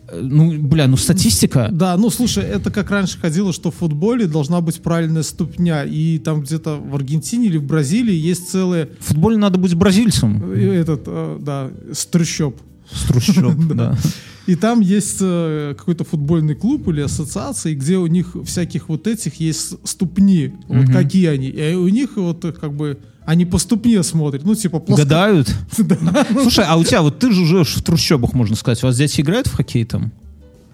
э, ну, бля, ну статистика... Да, ну слушай, это как раньше ходило, что в футболе должна быть правильная ступня. И там где-то в Аргентине или в Бразилии есть целые В футболе надо быть бразильцем. э, этот, э, да, струщоб. С трущоб, да. И там есть какой-то футбольный клуб или ассоциации, где у них всяких вот этих есть ступни. Вот какие они. И у них вот как бы они по ступне смотрят. Ну, типа плоско... Гадают. Да. Слушай, а у тебя, вот ты же живешь в трущобах, можно сказать. У вас дети играют в хоккей там?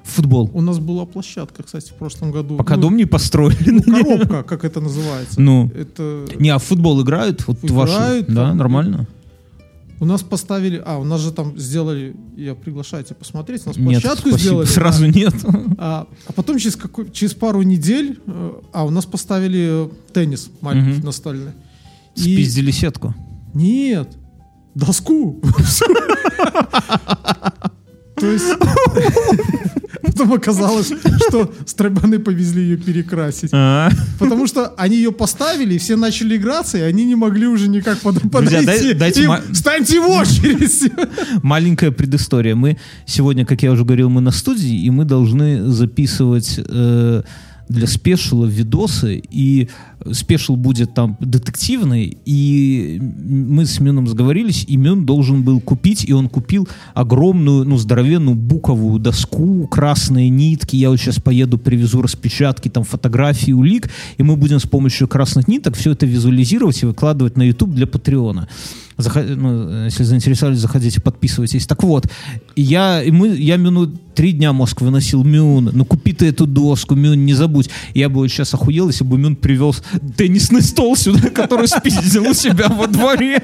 В футбол? У нас была площадка, кстати, в прошлом году. Пока Ну, дом не построили. ну, коробка, как это называется. Ну. Это Не, а в футбол играют? Вот ваши? Играют, Да, там. нормально? у нас поставили, а у нас же там сделали, я приглашаю тебя посмотреть, у нас Нет, площадку спасибо, сделали. сразу да. нет. А, а потом через какой, через пару недель, э, а у нас поставили э, теннис маленький Мгм. настольный. И- Спиздили сетку. Нет, доску. То есть потом оказалось, что стройбаны повезли ее перекрасить. А. Потому что они ее поставили, и все начали играться, и они не могли уже никак подойти. дай- дайте Им, ма- Станьте в очередь! Маленькая предыстория. Мы сегодня, как я уже говорил, мы на студии, и мы должны записывать э, для спешила видосы, и спешил будет там детективный, и мы с Мюном сговорились, и Мюн должен был купить, и он купил огромную, ну, здоровенную буковую доску, красные нитки, я вот сейчас поеду, привезу распечатки, там, фотографии, улик, и мы будем с помощью красных ниток все это визуализировать и выкладывать на YouTube для Патреона. Заход- ну, если заинтересовались, заходите, подписывайтесь. Так вот, я, и мы, я Мюну три дня мозг выносил. Мюн, ну купи ты эту доску, Мюн, не забудь. Я бы вот сейчас охуел, если бы Мюн привез теннисный стол сюда, который спиздил у себя во дворе.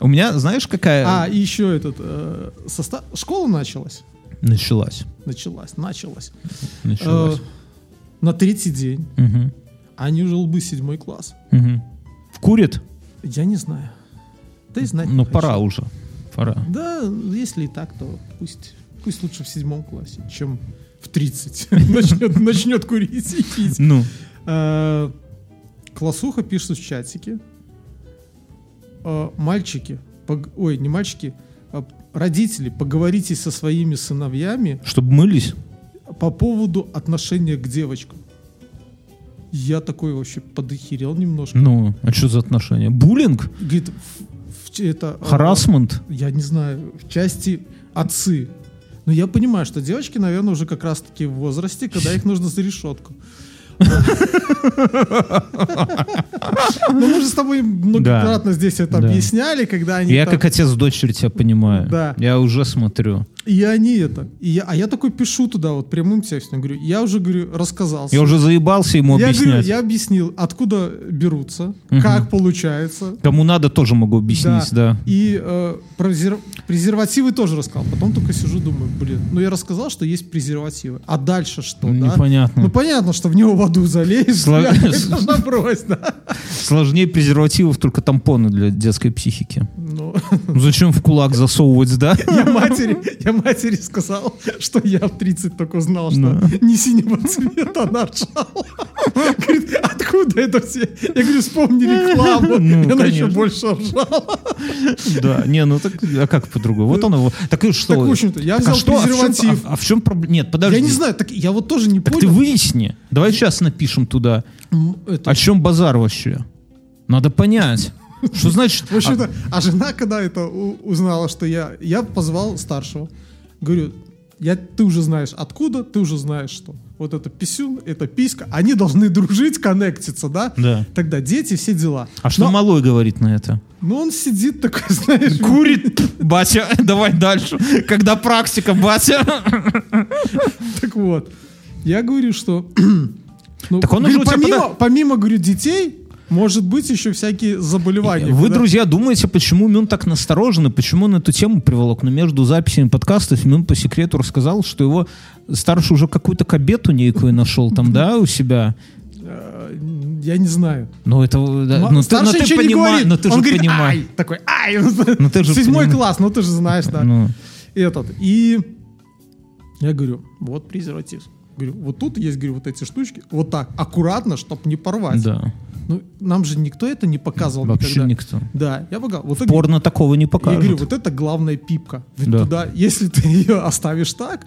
У меня, знаешь, какая А, и еще этот, э, состав... школа началась? началась? Началась, началась. Началась. Э, на третий день. Они уже лбы седьмой класс. Мгм. Я не знаю. И знать не Ну, хочу. пора уже. Пора. Да, если и так, то пусть, пусть лучше в седьмом классе, чем в 30 начнет, начнет курить и пить. Ну, Э, Классуха пишет в чатике. Э, Мальчики, пог- ой, не мальчики, а родители, поговорите со своими сыновьями чтобы мылись? по поводу отношения к девочкам. Я такой вообще подохерел немножко. Ну, а что за отношения? Буллинг? Говорит, в- в- это... э, Харасмент? я не знаю, в части отцы. Но я понимаю, что девочки, наверное, уже как раз-таки в возрасте, когда их нужно за решетку. Ну, мы же с тобой многократно здесь это объясняли, когда они Я как отец дочери тебя понимаю. Да. Я уже смотрю. И они это. И я, а я такой пишу туда вот прямым текстом, говорю, я уже, говорю, рассказал. Я уже заебался ему я, говорю, объяснять. я объяснил, откуда берутся, Мгм. как получается. Кому надо, тоже могу объяснить, да. И э, презер- презервативы тоже рассказал. Потом только сижу, думаю, блин, ну я рассказал, что есть презервативы. А дальше что, да? Непонятно. Ну понятно, что в него в аду. Сло- я, набрось, да. Сложнее презервативов только тампоны для детской психики. Ну, Ну, зачем в кулак засовывать, да? я матери, я матери сказал, что я в 30 только узнал, что Да. не синего цвета она ржала. Говорит, откуда это все? Я говорю, вспомни рекламу. Ну, И она еще конечно. больше ржала. Да, не, ну так, а как по-другому? Вот оно, вот. так и что? Так, в общем-то, я а взял что, а в чем- презерватив. А, а в чем проблема? Нет, подожди. Я не знаю, так я вот тоже не Так ты понял. выясни. Давай сейчас напишем туда. М, это- О чем базар вообще? Надо понять. Что значит? В общем-то, а жена, когда это узнала, что я, я позвал старшего. Говорю, я, ты уже знаешь откуда, ты уже знаешь, что вот это писюн, это писька, они должны дружить, коннектиться, да? Да. Тогда дети, все дела. А что Но- малой говорит на это? Ну, он сидит такой, знаешь, Курит, батя, давай дальше. Когда практика, батя. так вот. Я говорю, что... ну, Так он говорю, уже помимо, пода- помимо, говорю, детей, может быть еще всякие заболевания. Вы, когда- друзья, думаете, почему Мюн так насторожен и почему он эту тему приволок? Но между записями подкастов Мюн по секрету рассказал, что его старший уже какую-то кабету некую нашел там, да, у себя. Э, Я не знаю. Ну, это... да, Ма- ну, ты, Старший ну, ты ничего не говорит. ну, ты Он же говорит, понимаешь. ай, такой, ай, ты же седьмой класс, ну ты же знаешь, да. Ну, Этот, и я говорю, вот презерватив. Говорю, вот тут есть, говорю, вот эти штучки, вот так, аккуратно, чтобы не порвать. да. Ну, нам же никто это не показывал Вообще никогда. никто. Да, я показал. Вот это- Порно такого не я говорю, вот это главная пипка. Ведь Да. туда, если ты ее оставишь так,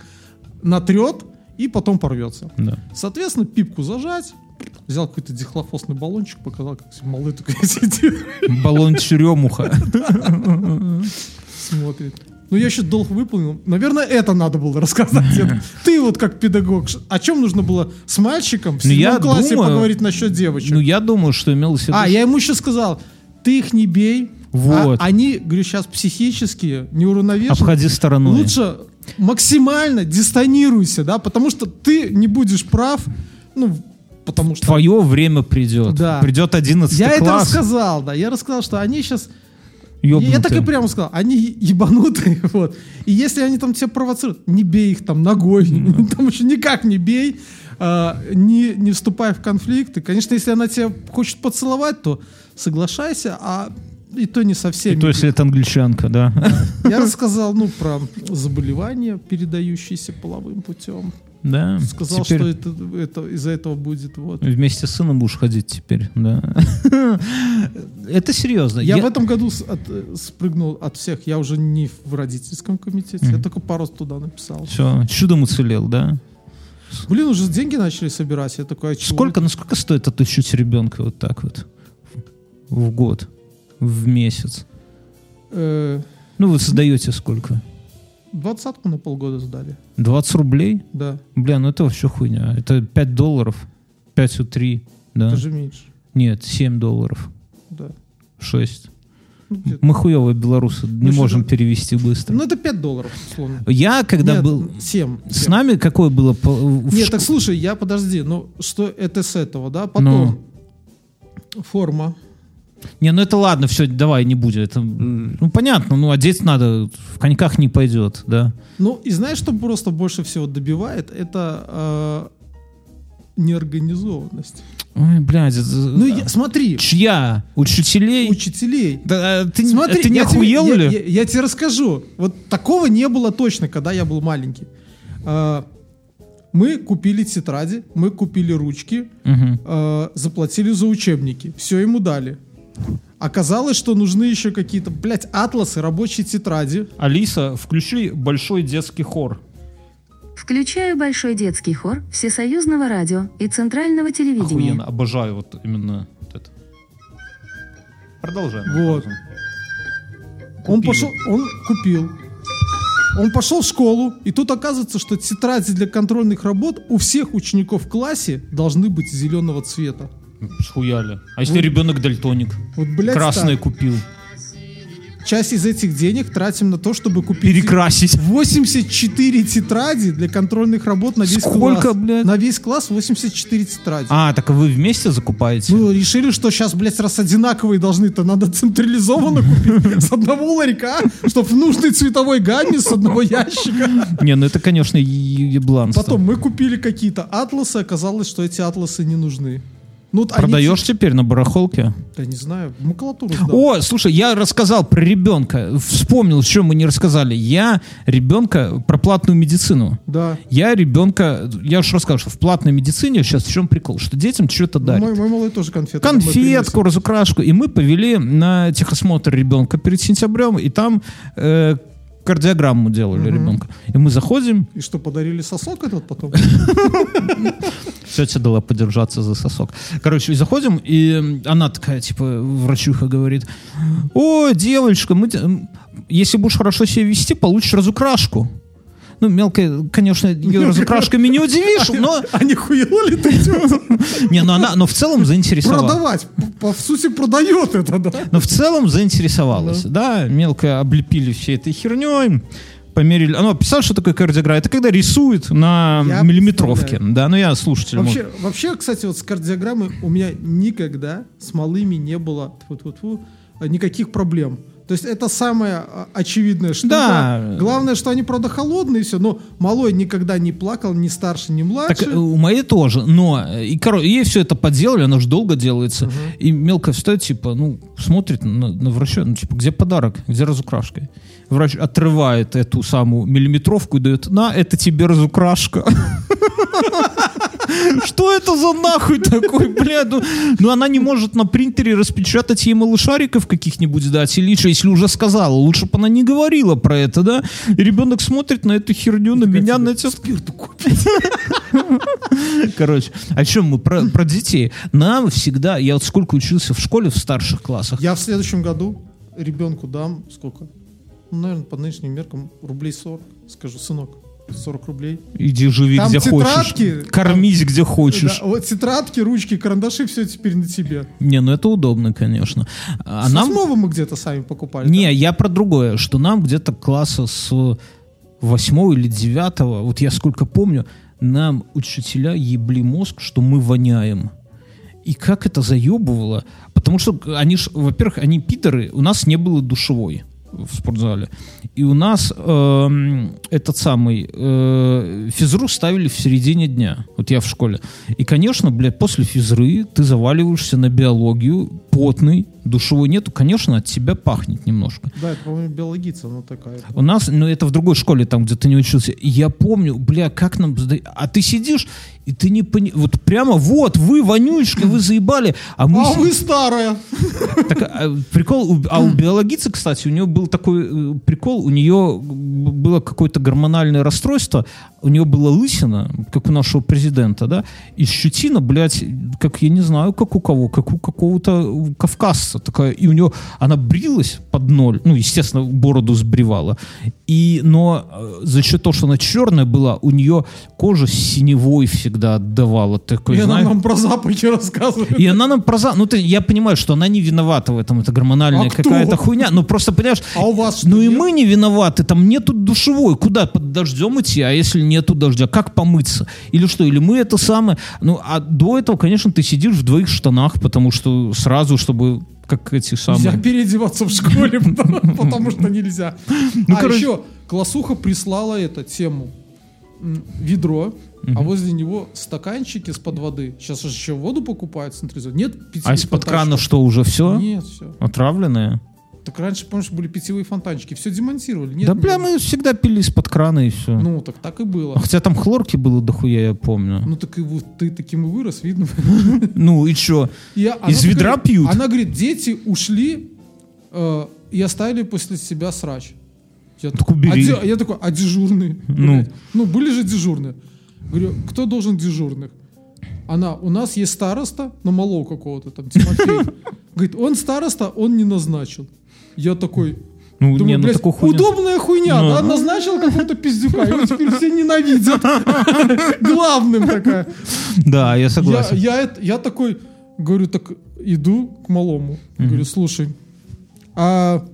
натрет и потом порвется. Да. Соответственно, пипку зажать, взял какой-то дихлофосный баллончик, показал, как малый такой сидит, Баллон черемуха. смотрит. Ну, я еще долг выполнил. Наверное, это надо было рассказать. Ты вот как педагог, о чем нужно было с мальчиком в Ну, седьмом классе думаю- поговорить насчет девочек? Ну, я думаю, что имелось в виду... а, я ему еще сказал, ты их не бей. Вот. А- они, говорю, сейчас психические, неуравновешенные. Обходи стороной. Лучше максимально дистанируйся, да, потому что ты не будешь прав, ну, потому что... Твое время придет. Да. Придет 11 я это класс. рассказал, да, я рассказал, что они сейчас... ёбнутые. Я так и прямо сказал, они ебанутые, вот. И если они там тебя провоцируют, не бей их там ногой, там еще никак не бей, а, не, не вступай в конфликт. И, конечно, если она тебя хочет поцеловать, то соглашайся, а и то не со И то, если это англичанка, да. Я рассказал, ну, про заболевания, передающиеся половым путем. Да. Сказал, Теперь что это, это из-за этого будет вот. Вместе с сыном будешь ходить теперь, да. Это серьезно. Я, в этом году от- спрыгнул от всех. Я уже не в родительском комитете. Я только пару туда написал. Все, чудом уцелел, да? Блин, уже деньги начали собирать. Я такой, а Сколько, ну сколько стоит отучить ребенка вот так вот в год, в месяц? Э, Ну, вы создаете сколько? Двадцатку на полгода сдали. 20 рублей? Да, Бля, ну это вообще хуйня. Это 5 долларов. 5 у 3. Да. даже меньше. Нет, 7 долларов. Да. 6. Ну, где-то. Мы хуевые белорусы, не что можем это? перевести быстро. Ну, это 5 долларов, условно. Я, когда Нет, был... 7. С нами какое было... по- Нет, шк- так слушай, я подожди, ну что это с этого, да? Потом форма. Не, ну это ладно, все, давай, не будем. Это, ну, понятно, ну, одеть надо, в коньках не пойдет, да. Ну, и знаешь, что просто больше всего добивает? Это э, неорганизованность. Ой, блядь, это- Ну, я- смотри, чья? Учителей? учителей. Да, а ты, Смотри, а ты не я тебе- охуел я, ли? Я, я тебе расскажу. Вот такого не было точно, когда я был маленький. А, мы купили тетради, мы купили ручки, Мгм. э, заплатили за учебники. Все ему дали. Оказалось, что нужны еще какие-то, блядь, атласы, рабочие тетради. Алиса, включи большой детский хор. Включаю Большой детский хор Всесоюзного радио и Центрального телевидения. Охуенно, обожаю вот именно вот это. Продолжаем. Вот. Он пошел, он купил. Он пошел в школу, и тут оказывается, что тетради для контрольных работ у всех учеников в классе должны быть зеленого цвета. Схуяли. А если Вот. ребенок дальтоник? Вот, блядь, Красный так. купил. Часть из этих денег тратим на то, чтобы купить Перекрасить. 84 тетради для контрольных работ на весь Сколько, класс. блядь? На весь класс 84 тетради. А, так вы вместе закупаете? Мы решили, что сейчас, блядь, раз одинаковые должны, то надо централизованно купить с одного ларька, чтобы в нужной цветовой гамме с одного ящика. Не, ну это, конечно, ебланство. Потом мы купили какие-то атласы, оказалось, что эти атласы не нужны. Ну, вот они- Продаешь теперь на барахолке? Да не знаю, макулатуру сдал. О, слушай, я рассказал про ребенка. Вспомнил, что мы не рассказали. Я ребенка про платную медицину. Да. Я ребенка, я уж рассказал, что в платной медицине сейчас в чем прикол, что детям что-то дарят. Мой, мой малый тоже Конфетку, приносит. разукрашку. И мы повели на техосмотр ребенка перед сентябрем, и там э, кардиограмму делали ребенка. И мы заходим, И что, подарили сосок этот потом? Тетя дала подержаться за сосок. Короче, и заходим, и она такая, типа, врачуха говорит, о, девочка, мы, если будешь хорошо себя вести, получишь разукрашку. Ну, мелкая, конечно, ее разукрашками не удивишь, но, А не хуела ли ты не, но она, но в целом заинтересовалась. Продавать. По, сути, продает это, да? Но в целом заинтересовалась, да, мелко облепили всей этой херней, померили. Она писала, что такое кардиограмма. Это когда рисует на Я миллиметровке. представляю. Да, ну я слушатель. может. Вообще, вообще, кстати, вот с кардиограммой у меня никогда с малыми не было никаких проблем. То есть это самая а, очевидная штука. Да. Главное, что они, правда, холодные, все, но малой никогда не плакал, ни старше, ни младше. Так э, у моей тоже, но э, и коро- ей все это подделали, оно же долго делается. И мелко встает, типа, ну, смотрит на, на врача, ну, типа, где подарок, где разукрашка? Врач отрывает эту самую миллиметровку и дает, на, это тебе разукрашка. Что это за нахуй такой, блядь? Ну, ну, она не может на принтере распечатать ей малышариков каких-нибудь дать или что, если уже сказала. Лучше бы она не говорила про это, да? И ребенок смотрит на эту херню, на меня, на купить. Короче, о чем мы? Про, про детей. Нам всегда, я вот сколько учился в школе в старших классах, Я в следующем году ребенку дам сколько? Ну, наверное, по нынешним меркам рублей 40. Скажу, сынок, 40 рублей. иди живи Там где тетрадки, хочешь, кормись где хочешь. Да, вот тетрадки, ручки, карандаши, все теперь на тебе. Не, ну это удобно, конечно. А С нам... мы где-то сами покупали. Не, я про другое, что нам где-то класса с восьмого или девятого, вот я сколько помню, нам учителя ебли мозг, что мы воняем. И как это заебывало? Потому что они ж, во-первых, они питеры, у нас не было душевой в спортзале. И у нас эм, этот самый э, физру ставили в середине дня. Вот я в школе. И, конечно, блядь, после физры ты заваливаешься на биологию, потный, душевой нету, конечно, от тебя пахнет немножко. Да, это, по-моему, биологица, ну такая. У нас, ну это в другой школе, там, где ты не учился. Я помню, бля, как нам... А ты сидишь, и ты не понимаешь... Вот прямо, вот, вы, вонючка, вы заебали. А мы... А вы старая! Так, а, прикол, а у биологицы, кстати, у нее был такой э, прикол, у нее было какое-то гормональное расстройство, у нее была лысина, как у нашего президента, да, и щетина, блядь, как я не знаю, как у кого, как у какого-то кавказца такая, и у нее, она брилась под ноль, ну, естественно, бороду сбривала, и, но э, за счет того, что она черная была, у нее кожа синевой всегда отдавала, такой, И она знаешь, нам про запахи рассказывает. и она нам про за- Ну, ты, я понимаю, что она не виновата в этом. Это гормональная А какая-то хуйня. Ну, просто, понимаешь, А у вас ну и нет? мы не виноваты. Там нету душевой. Куда? Под дождем идти? А если нету дождя, как помыться? Или что? Или мы это самое... Ну, а до этого, конечно, ты сидишь в двоих штанах, потому что сразу, чтобы как эти самые... Нельзя переодеваться в школе, потому что нельзя. Ну, А короче- еще классуха прислала эту тему. Ведро, а возле него стаканчики из-под воды. Сейчас же еще воду покупают централизованно. Нет А из-под крана что, уже все? Нет, все. Отравленное? Так раньше, помнишь, были питьевые фонтанчики. Все демонтировали. Нет, да, нет. бля, мы всегда пили из-под крана и все. Ну, так так и было. Хотя там хлорки было дохуя, я помню. Ну, так и вот ты таким и вырос, видно. Ну и что? Из ведра пьют? Она говорит, дети ушли э, и оставили после себя срач. Я, Так убери. а я такой, а дежурные? Ну. Ну, были же дежурные. Говорю, кто должен дежурных? Она, у нас есть староста, на малого какого-то там, Тимофей. Говорит, он староста, он не назначил. Я такой, Ну, не, думаю, ну блядь, такую хуйню. удобная хуйня, Ну. да, назначил какого-то пиздюка, его теперь все ненавидят. Главным такая. Да, я Я, согласен. я, это- я такой, говорю, так иду к малому. Говорю, слушай, а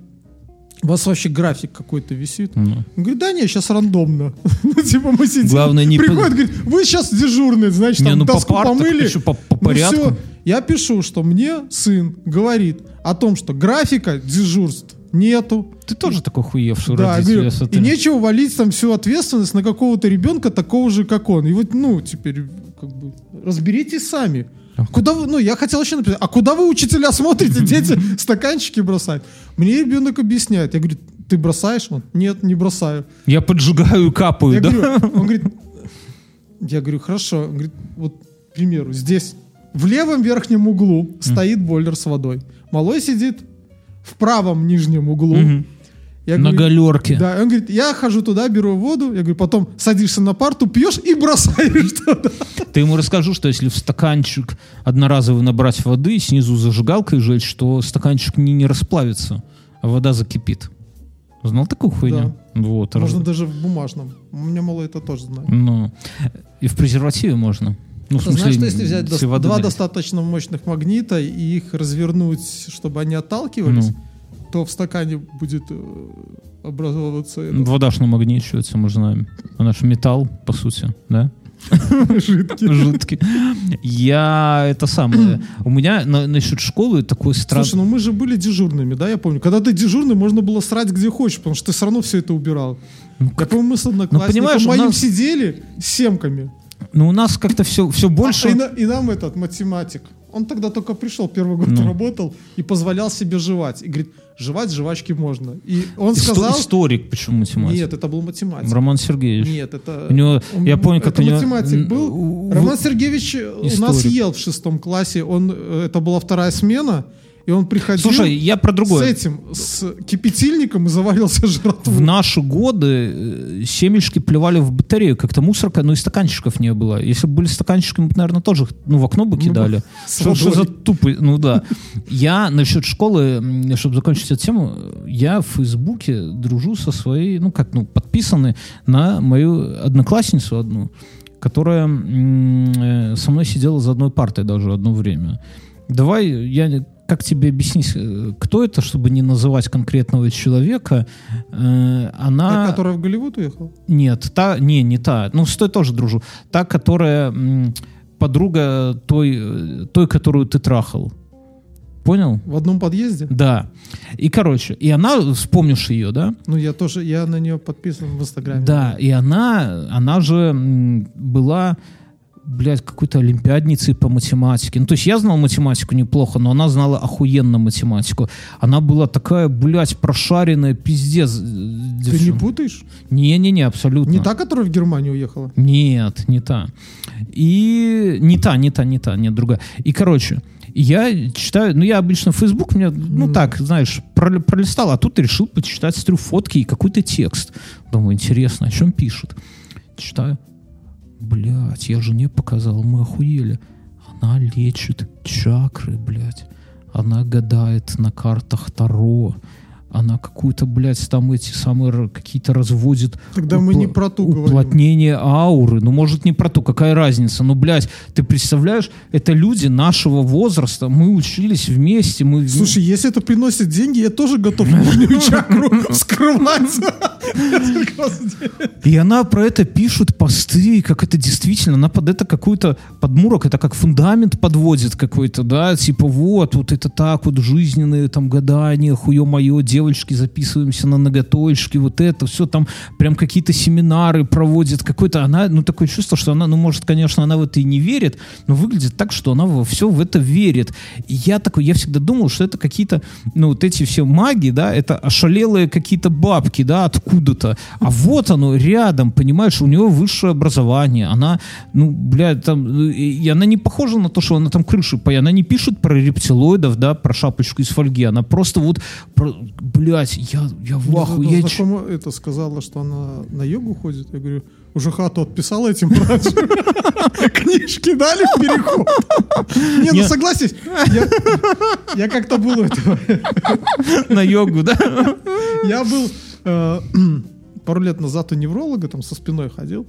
у вас вообще график какой-то висит? Ну. Он говорит, да не, сейчас рандомно. Ну, типа мы сидим. Главное, не Приходит, по- говорит, вы сейчас дежурный, значит, Не, там ну, по доску партам, помыли. еще по- по Ну, порядку. Я пишу, что мне сын говорит о том, что графика дежурств нету. Ты тоже такой хуевший Да, родитель, говорю, и ты- нечего валить там всю ответственность на какого-то ребенка такого же, как он. И вот, ну, теперь, как бы, разберитесь сами. Куда вы, ну, я хотел еще написать, а куда вы, учителя, смотрите, дети стаканчики бросают? Мне ребенок объясняет. Я говорю, ты бросаешь? Он, нет, не бросаю. Я поджигаю и капаю, Я да? говорю, он говорит, я говорю, хорошо. Он говорит, вот, к примеру, здесь в левом верхнем углу стоит бойлер с водой. Малой сидит в правом нижнем углу. Мгм. Я На говорю, галерке. да, и он говорит, я хожу туда, беру воду, я говорю, потом садишься на парту, пьешь и бросаешь туда. Ты ему расскажу, что если в стаканчик одноразовый набрать воды, снизу зажигалкой жечь, что стаканчик не, не расплавится, а вода закипит. Знал такую хуйню? Вот. раз- Можно даже в бумажном. У меня мало это тоже знаю. Ну, и в презервативе можно. Ну, в смысле, знаешь, что если взять воды два достаточно мощных магнита и их развернуть, чтобы они отталкивались, Ну. то в стакане будет э, образовываться этот Вода ж намагничивается, мы знаем. Она же металл, по сути, да? жидкий. Жидкий. Я это самое. У меня на- насчет школы такой странный. Слушай, ну мы же были дежурными, да, я помню. Когда ты дежурный, можно было срать где хочешь, потому что ты все равно все это убирал. Я помню, мы с одноклассником Ну, понимаешь, у моим нас- сидели с семками. Ну, у нас как-то все, все больше... А, и, на- и нам этот математик, он тогда только пришел, первый год Ну. работал, и позволял себе жевать. И говорит, жевать жвачки можно. И он Исто- сказал... Историк, почему математик? Нет, это был математик. Роман Сергеевич. Нет, это... У него- я помню, как это у него- математик был. у- Роман Сергеевич э, у нас Историк. ел в шестом классе. Он, э, это была вторая смена, и он приходил Слушай, я про с другое. этим, с кипятильником и заварился жратву. В наши годы э, семечки плевали в батарею, как-то мусорка, ну и стаканчиков не было. Если бы были стаканчики, мы бы, наверное, тоже ну, в окно бы кидали. с что, что за тупый, ну да. Я насчет школы, чтобы закончить эту тему, я в Фейсбуке дружу со своей, ну как, ну, подписаны на мою одноклассницу одну, которая э, со мной сидела за одной партой даже одно время. Давай, я как тебе объяснить, э, кто это, чтобы не называть конкретного человека? Э, Она... Та, которая в Голливуд уехала? Нет, та, не, не та. Ну, с той тоже дружу. Та, которая подруга той, э, той, которую ты трахал. Понял? В одном подъезде? Да. И, короче, и она, вспомнишь ее, да? Ну, я тоже, я на нее подписан в Инстаграме. Да, и она, она же была блядь, какой-то олимпиадницей по математике. Ну, то есть я знал математику неплохо, но она знала охуенно математику. Она была такая, блядь, прошаренная, пиздец. Ты не путаешь? Не-не-не, абсолютно. Не та, которая в Германию уехала? Нет, не та. И не та, не та, не та, нет, другая. И, короче, я читаю, ну, я обычно Facebook, мне, ну, Мгм. так, знаешь, прол- пролистал, а тут решил почитать, смотрю, фотки и какой-то текст. Думаю, интересно, о чем пишут? Читаю. Блять, я жене показал, мы охуели. Она лечит чакры, блядь. Она гадает на картах Таро. Она какую-то, блядь, там эти самые какие-то разводит Тогда мы не про ту говорим. уплотнение ауры. Ну, может, не про то, какая разница. Ну, блядь, ты представляешь, это люди нашего возраста. Мы учились вместе. Мы... Слушай, если это приносит деньги, я тоже готов чакру вскрывать. И она про это пишет посты, как это действительно, она под это какой-то подмурок, это как фундамент подводит какой-то, да, типа вот, вот это так вот жизненные там гадания, хуе мое, девочки, записываемся на ноготочки, вот это, все там прям какие-то семинары проводит, какой-то, она, ну такое чувство, что она, ну может, конечно, она в это и не верит, но выглядит так, что она во все в это верит. И я такой, я всегда думал, что это какие-то, ну вот эти все маги, да, это ошалелые какие-то бабки, да, откуда-то. А вот оно рядом, понимаешь, у нее высшее образование, она, ну, блядь, там, и она не похожа на то, что она там крыши поет, она не пишет про рептилоидов, да, про шапочку из фольги, она просто вот, про, блядь, я, я в ахуе, я ч- это сказала, что она на йогу ходит. Я говорю, уже хату отписала этим. Книжки дали в переход. Не, ну согласись, я- как-то был этого. на йогу, да? Я был э, пару лет назад у невролога, там со спиной ходил.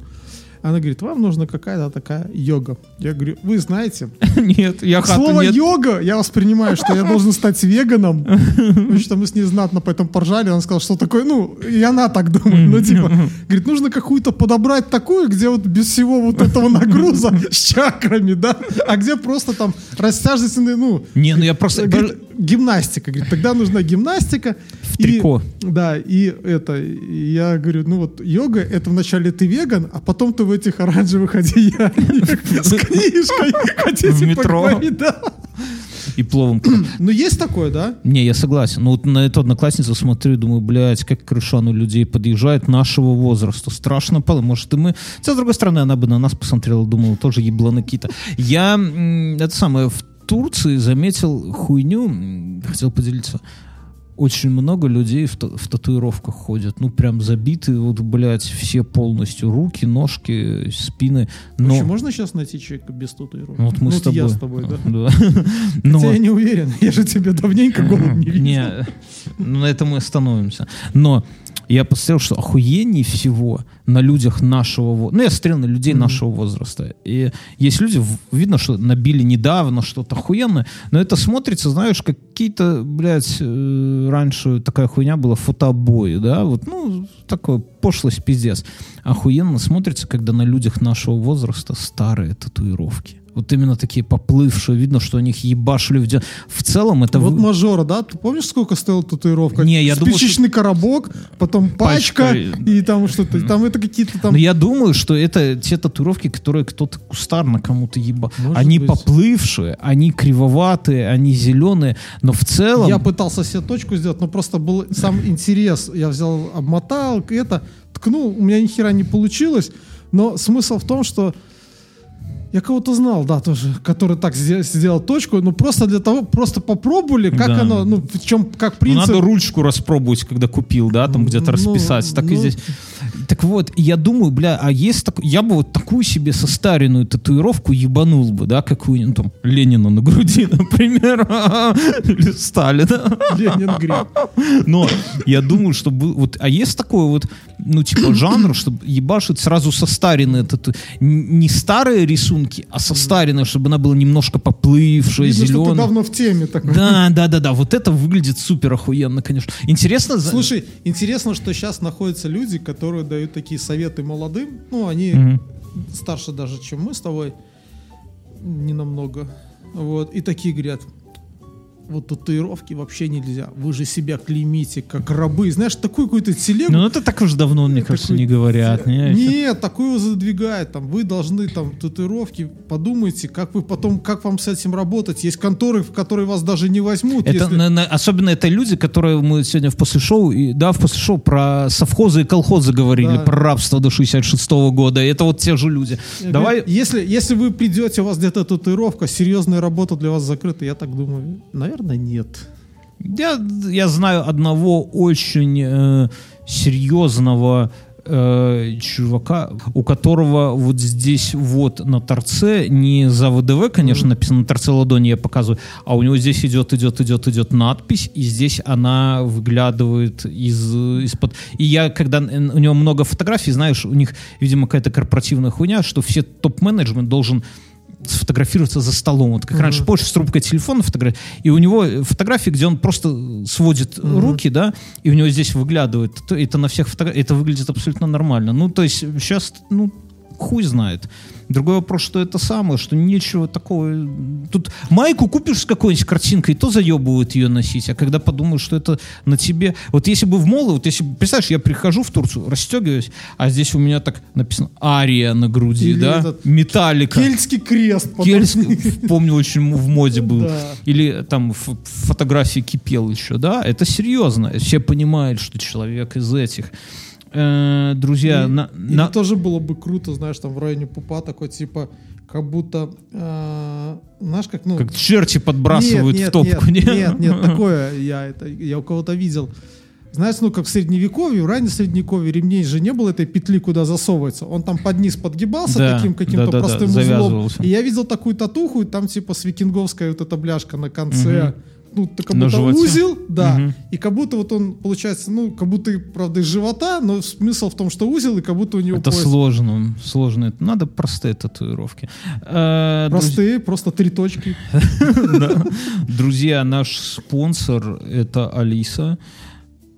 Она говорит, вам нужна какая-то такая йога. Я говорю, вы знаете, Нет, я хату слово нет. йога я воспринимаю, что я должен стать веганом. Потому что мы с ней знатно поэтому поржали. Она сказала, что такое, ну, и она так думает. Ну, типа, говорит, нужно какую-то подобрать такую, где вот без всего вот этого нагруза с чакрами, да, а где просто там растяжительные, ну, Не, ну я просто... Говорит, гимнастика. Говорит, тогда нужна гимнастика. В И- трико. да, и это, и я говорю, ну вот йога, это вначале ты веган, а потом ты в этих оранжевых одеяниях с книжкой хотите В метро. поговорить, да. И пловом. Ну есть такое, да? Не, я согласен. Ну вот на эту одноклассницу смотрю и думаю, блядь, как крышан у людей подъезжает нашего возраста. Страшно пало. Может, и мы... Хотя, с другой стороны, она бы на нас посмотрела, думала, тоже ебланы какие-то. Я, это самое, в Турции заметил хуйню, хотел поделиться. Очень много людей в, в татуировках ходят. Ну, прям забиты, вот, блядь, все полностью. Руки, ножки, спины. Но... Вообще, можно сейчас найти человека без татуировок? Ну, вот мы Ну, с тобой. я с тобой, да. Да. Хотя Но- я не уверен, я же тебе давненько голову не видел. Не, ну, на этом мы остановимся. Но я посмотрел, что охуеннее всего на людях нашего возраста. Ну, я смотрел на людей нашего возраста. И есть люди, видно, что набили недавно что-то охуенное, но это смотрится, знаешь, как какие-то, блядь, э, раньше такая хуйня была, фотообои, да, вот, ну, такое пошлость, пиздец. Охуенно смотрится, когда на людях нашего возраста старые татуировки. Вот именно такие поплывшие, видно, что они их ебашили в де- В целом это... Вот вы- мажора, да? Ты помнишь, сколько стоила татуировка? Не, я думал, Спичечный коробок, потом пачка, Пачка, и там что-то. Там это какие-то там... Но я думаю, что это те татуировки, которые кто-то кустарно кому-то еба. Может Они быть. поплывшие, они кривоватые, они зеленые, но в целом... Я пытался себе точку сделать, но просто был сам интерес. Я взял, обмотал, это, ткнул, у меня ни хера не получилось. Но смысл в том, что я кого-то знал, да, тоже, который так сдел- сделал точку, но просто для того, просто попробовали, как Да. оно, ну, в чем, как Ну, принцип. надо ручку распробовать, когда купил, да, там где-то Ну, расписать. Так и ну. здесь. Так вот, я думаю, бля, а есть так... Я бы вот такую себе состаренную татуировку ебанул бы, да, какую-нибудь там Ленина на груди, например, или Сталина. Ленинград. Но я думаю, что вот, а есть такой вот, ну типа жанр, чтобы ебашить сразу состаренные тату, не старые рисунки, а состаренные, чтобы она была немножко поплывшая, Видно, что ты зеленая. давно в теме такой. Да, да, да, да. Вот это выглядит супер охуенно, конечно. Интересно. Слушай, интересно, что сейчас находятся люди, которые дают такие советы молодым. Ну, они Мгм. старше даже, чем мы с тобой. Не намного. Вот. И такие говорят, вот татуировки вообще нельзя. Вы же себя клеймите, как рабы. Знаешь, такую какую-то телегу. Ну, это так уж давно, мне кажется, такой- не говорят. не? Нет, такую задвигает. Там, вы должны там татуировки, подумайте, как вы потом, как вам с этим работать. Есть конторы, в которые вас даже не возьмут. Это, если- на- на- особенно это люди, которые мы сегодня в после шоу, и, да, в после шоу про совхозы и колхозы говорили, Да. про рабство до 66 года. Это вот те же люди. Давай, Если, если вы придете, у вас где-то татуировка, серьезная работа для вас закрыта, я так думаю, наверное, нет. Я, я знаю одного очень э, серьезного э, чувака, у которого вот здесь вот на торце, не за ВДВ, конечно, написано на торце ладони, я показываю, а у него здесь идет, идет, идет, идет надпись, и здесь она выглядывает из, из-под... И я, когда у него много фотографий, знаешь, у них, видимо, какая-то корпоративная хуйня, что все топ-менеджмент должен сфотографироваться за столом. Вот как раньше, позже с трубкой телефона фотографии. И у него фотографии, где он просто сводит руки, да, и у него здесь выглядывает. То- Это на всех фотографиях, это выглядит абсолютно нормально. Ну, то есть сейчас, ну, хуй знает. Другой вопрос, что это самое, что нечего такого... Тут майку купишь с какой-нибудь картинкой, то заебывают ее носить, а когда подумаешь, что это на тебе... Вот если бы в молы, вот если, представляешь, я прихожу в Турцию, расстегиваюсь, а здесь у меня так написано «Ария» на груди, Или да? этот Металлика. Кельтский крест. Кельтский, помню, очень в моде был. Да. Или там фотографии кипел еще, да? Это серьезно. Все понимают, что человек из этих. Э, друзья, И- на- или на- тоже было бы круто, знаешь, там в районе пупа такой, типа, как будто, э, знаешь, как, ну... как черти подбрасывают нет, в топку. Нет, не? нет, нет, такое я, это, я у кого-то видел. Знаешь, ну как в средневековье, в раннем средневековье ремней же не было этой петли, куда засовывается. Он там под низ подгибался Да, таким каким-то да-да-да, простым узлом. завязывался. И я видел такую татуху, и там типа с викинговская вот эта бляшка на конце. Ну, ты как будто узел, да. Мгм. И как будто вот он, получается, ну, как будто, правда, из живота, но смысл в том, что узел, и как будто у него Это пояс. сложно, сложно. Надо простые татуировки. Э, друз- Простые, просто три точки. Друзья, наш спонсор это Алиса.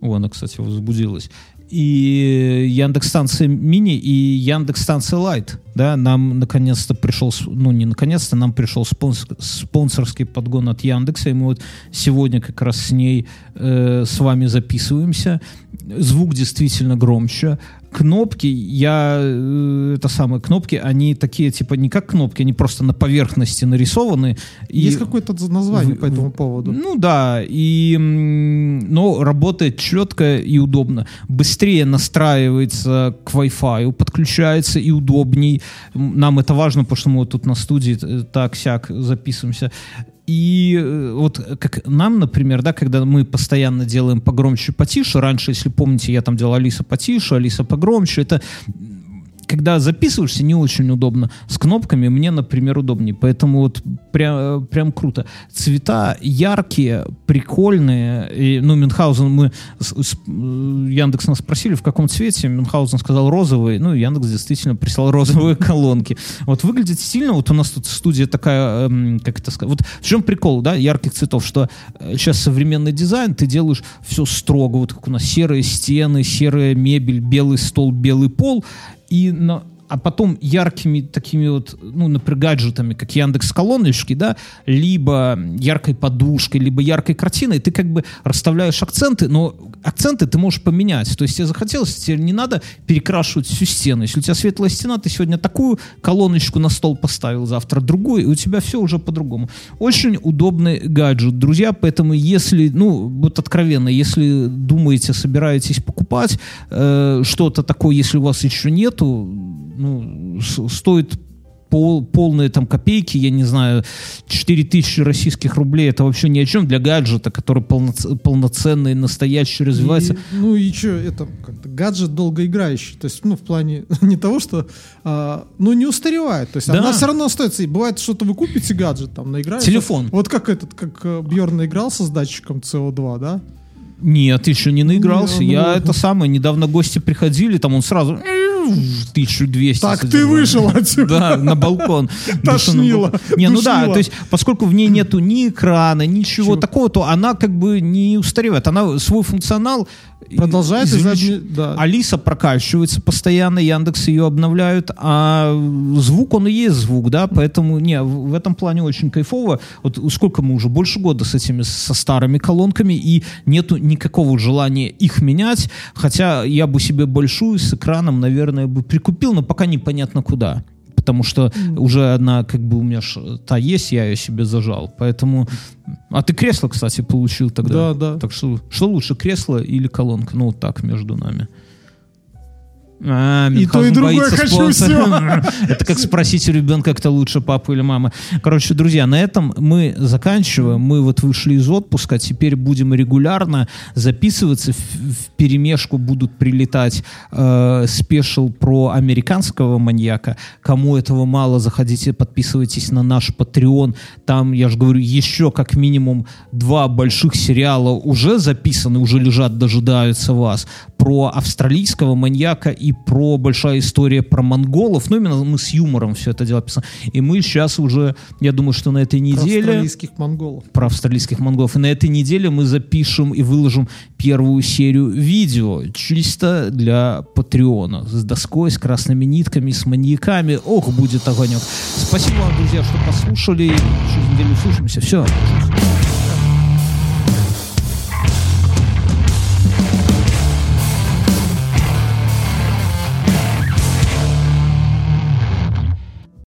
О, она, кстати, возбудилась. И Яндекс-станция Мини и Яндекс-станция Лайт. Да, нам наконец-то пришел, ну не наконец-то, нам пришел спонс- спонсорский подгон от Яндекса, и мы вот сегодня как раз с ней э, с вами записываемся. Звук действительно громче. Кнопки, я, э, это самые кнопки, они такие, типа, не как кнопки, они просто на поверхности нарисованы. Есть какое-то название в- по этому поводу. ну да, и, но работает четко и удобно. Быстрее настраивается к Wi-Fi, подключается и удобней. Нам это важно, потому что мы вот тут на студии э, так-сяк записываемся. И э, вот как нам, например, да, когда мы постоянно делаем погромче, потише, раньше, если помните, я там делал Алиса потише, Алиса погромче, это когда записываешься, не очень удобно. С кнопками мне, например, удобнее. Поэтому вот прям, прям круто. Цвета яркие, прикольные. И, ну, Мюнхгаузен, мы с- с- э, Яндекс нас спросили, в каком цвете. Мюнхгаузен сказал розовый. Ну, Яндекс действительно прислал розовые колонки. Вот выглядит стильно. Вот у нас тут студия такая, эм, как это сказать. Вот в чем прикол, да, ярких цветов, что э, сейчас современный дизайн, ты делаешь все строго, вот как у нас серые стены, серая мебель, белый стол, белый пол, и на, а потом яркими такими вот, ну, например, гаджетами, как Яндекс колоночки, да, либо яркой подушкой, либо яркой картиной, ты как бы расставляешь акценты, но акценты ты можешь поменять. То есть тебе захотелось, тебе не надо перекрашивать всю стену. Если у тебя светлая стена, ты сегодня такую колоночку на стол поставил, завтра другую, и у тебя все уже по-другому. Очень удобный гаджет, друзья, поэтому если, ну, вот откровенно, если думаете, собираетесь покупать э, что-то такое, если у вас еще нету, ну, стоит пол, полные там копейки, я не знаю, 4000 российских рублей, это вообще ни о чем для гаджета, который полноц- полноценный, настоящий, развивается. И, ну и что, это гаджет долгоиграющий. То есть, ну, в плане не того, что, а, ну, не устаревает. То есть, Да. она все равно остается. И бывает, что-то вы купите гаджет, там, наиграете. Телефон. Вот как этот, как Бьерн наигрался с датчиком CO2, да? Нет, еще не наигрался. Ну, Я ну. это самое, недавно гости приходили, там он сразу 1200. Так ты содержал. вышел отсюда. Да, на балкон. Тошнило, Вышел на балкон. Не, ну да, то есть, поскольку в ней нету ни экрана, ничего Чего? такого, то она как бы не устаревает. Она свой функционал Продолжает из извлечь- да. Алиса прокачивается постоянно, Яндекс ее обновляют, а звук, он и есть звук, да, поэтому, не, в этом плане очень кайфово. Вот сколько мы уже, больше года с этими, со старыми колонками, и нету никакого желания их менять, хотя я бы себе большую с экраном, наверное, бы прикупил, но пока непонятно куда. Потому что уже одна, как бы у меня ж та есть, я ее себе зажал. Поэтому... А ты кресло, кстати, получил тогда. Да, да. Так что, что лучше, кресло или колонка? Ну, вот так между нами. А, И то, и другое хочу спонсора. Это как спросить у ребенка, кто лучше, папа или мама. Короче, друзья, на этом мы заканчиваем. Мы вот вышли из отпуска, теперь будем регулярно записываться. В, в перемешку будут прилетать э, спешл про американского маньяка. Кому этого мало, заходите, подписывайтесь на наш Patreon. Там, я же говорю, еще как минимум два больших сериала уже записаны, уже лежат, дожидаются вас. Про австралийского маньяка и про большая история про монголов. Ну, именно мы с юмором все это дело писали. И мы сейчас уже, я думаю, что на этой Про неделе австралийских монголов. про австралийских монголов. И на этой неделе мы запишем и выложим первую серию видео чисто для Патреона. С доской, с красными нитками, с маньяками. Ох, будет огонек. Спасибо вам, друзья, что послушали. Через неделю услышимся. Все.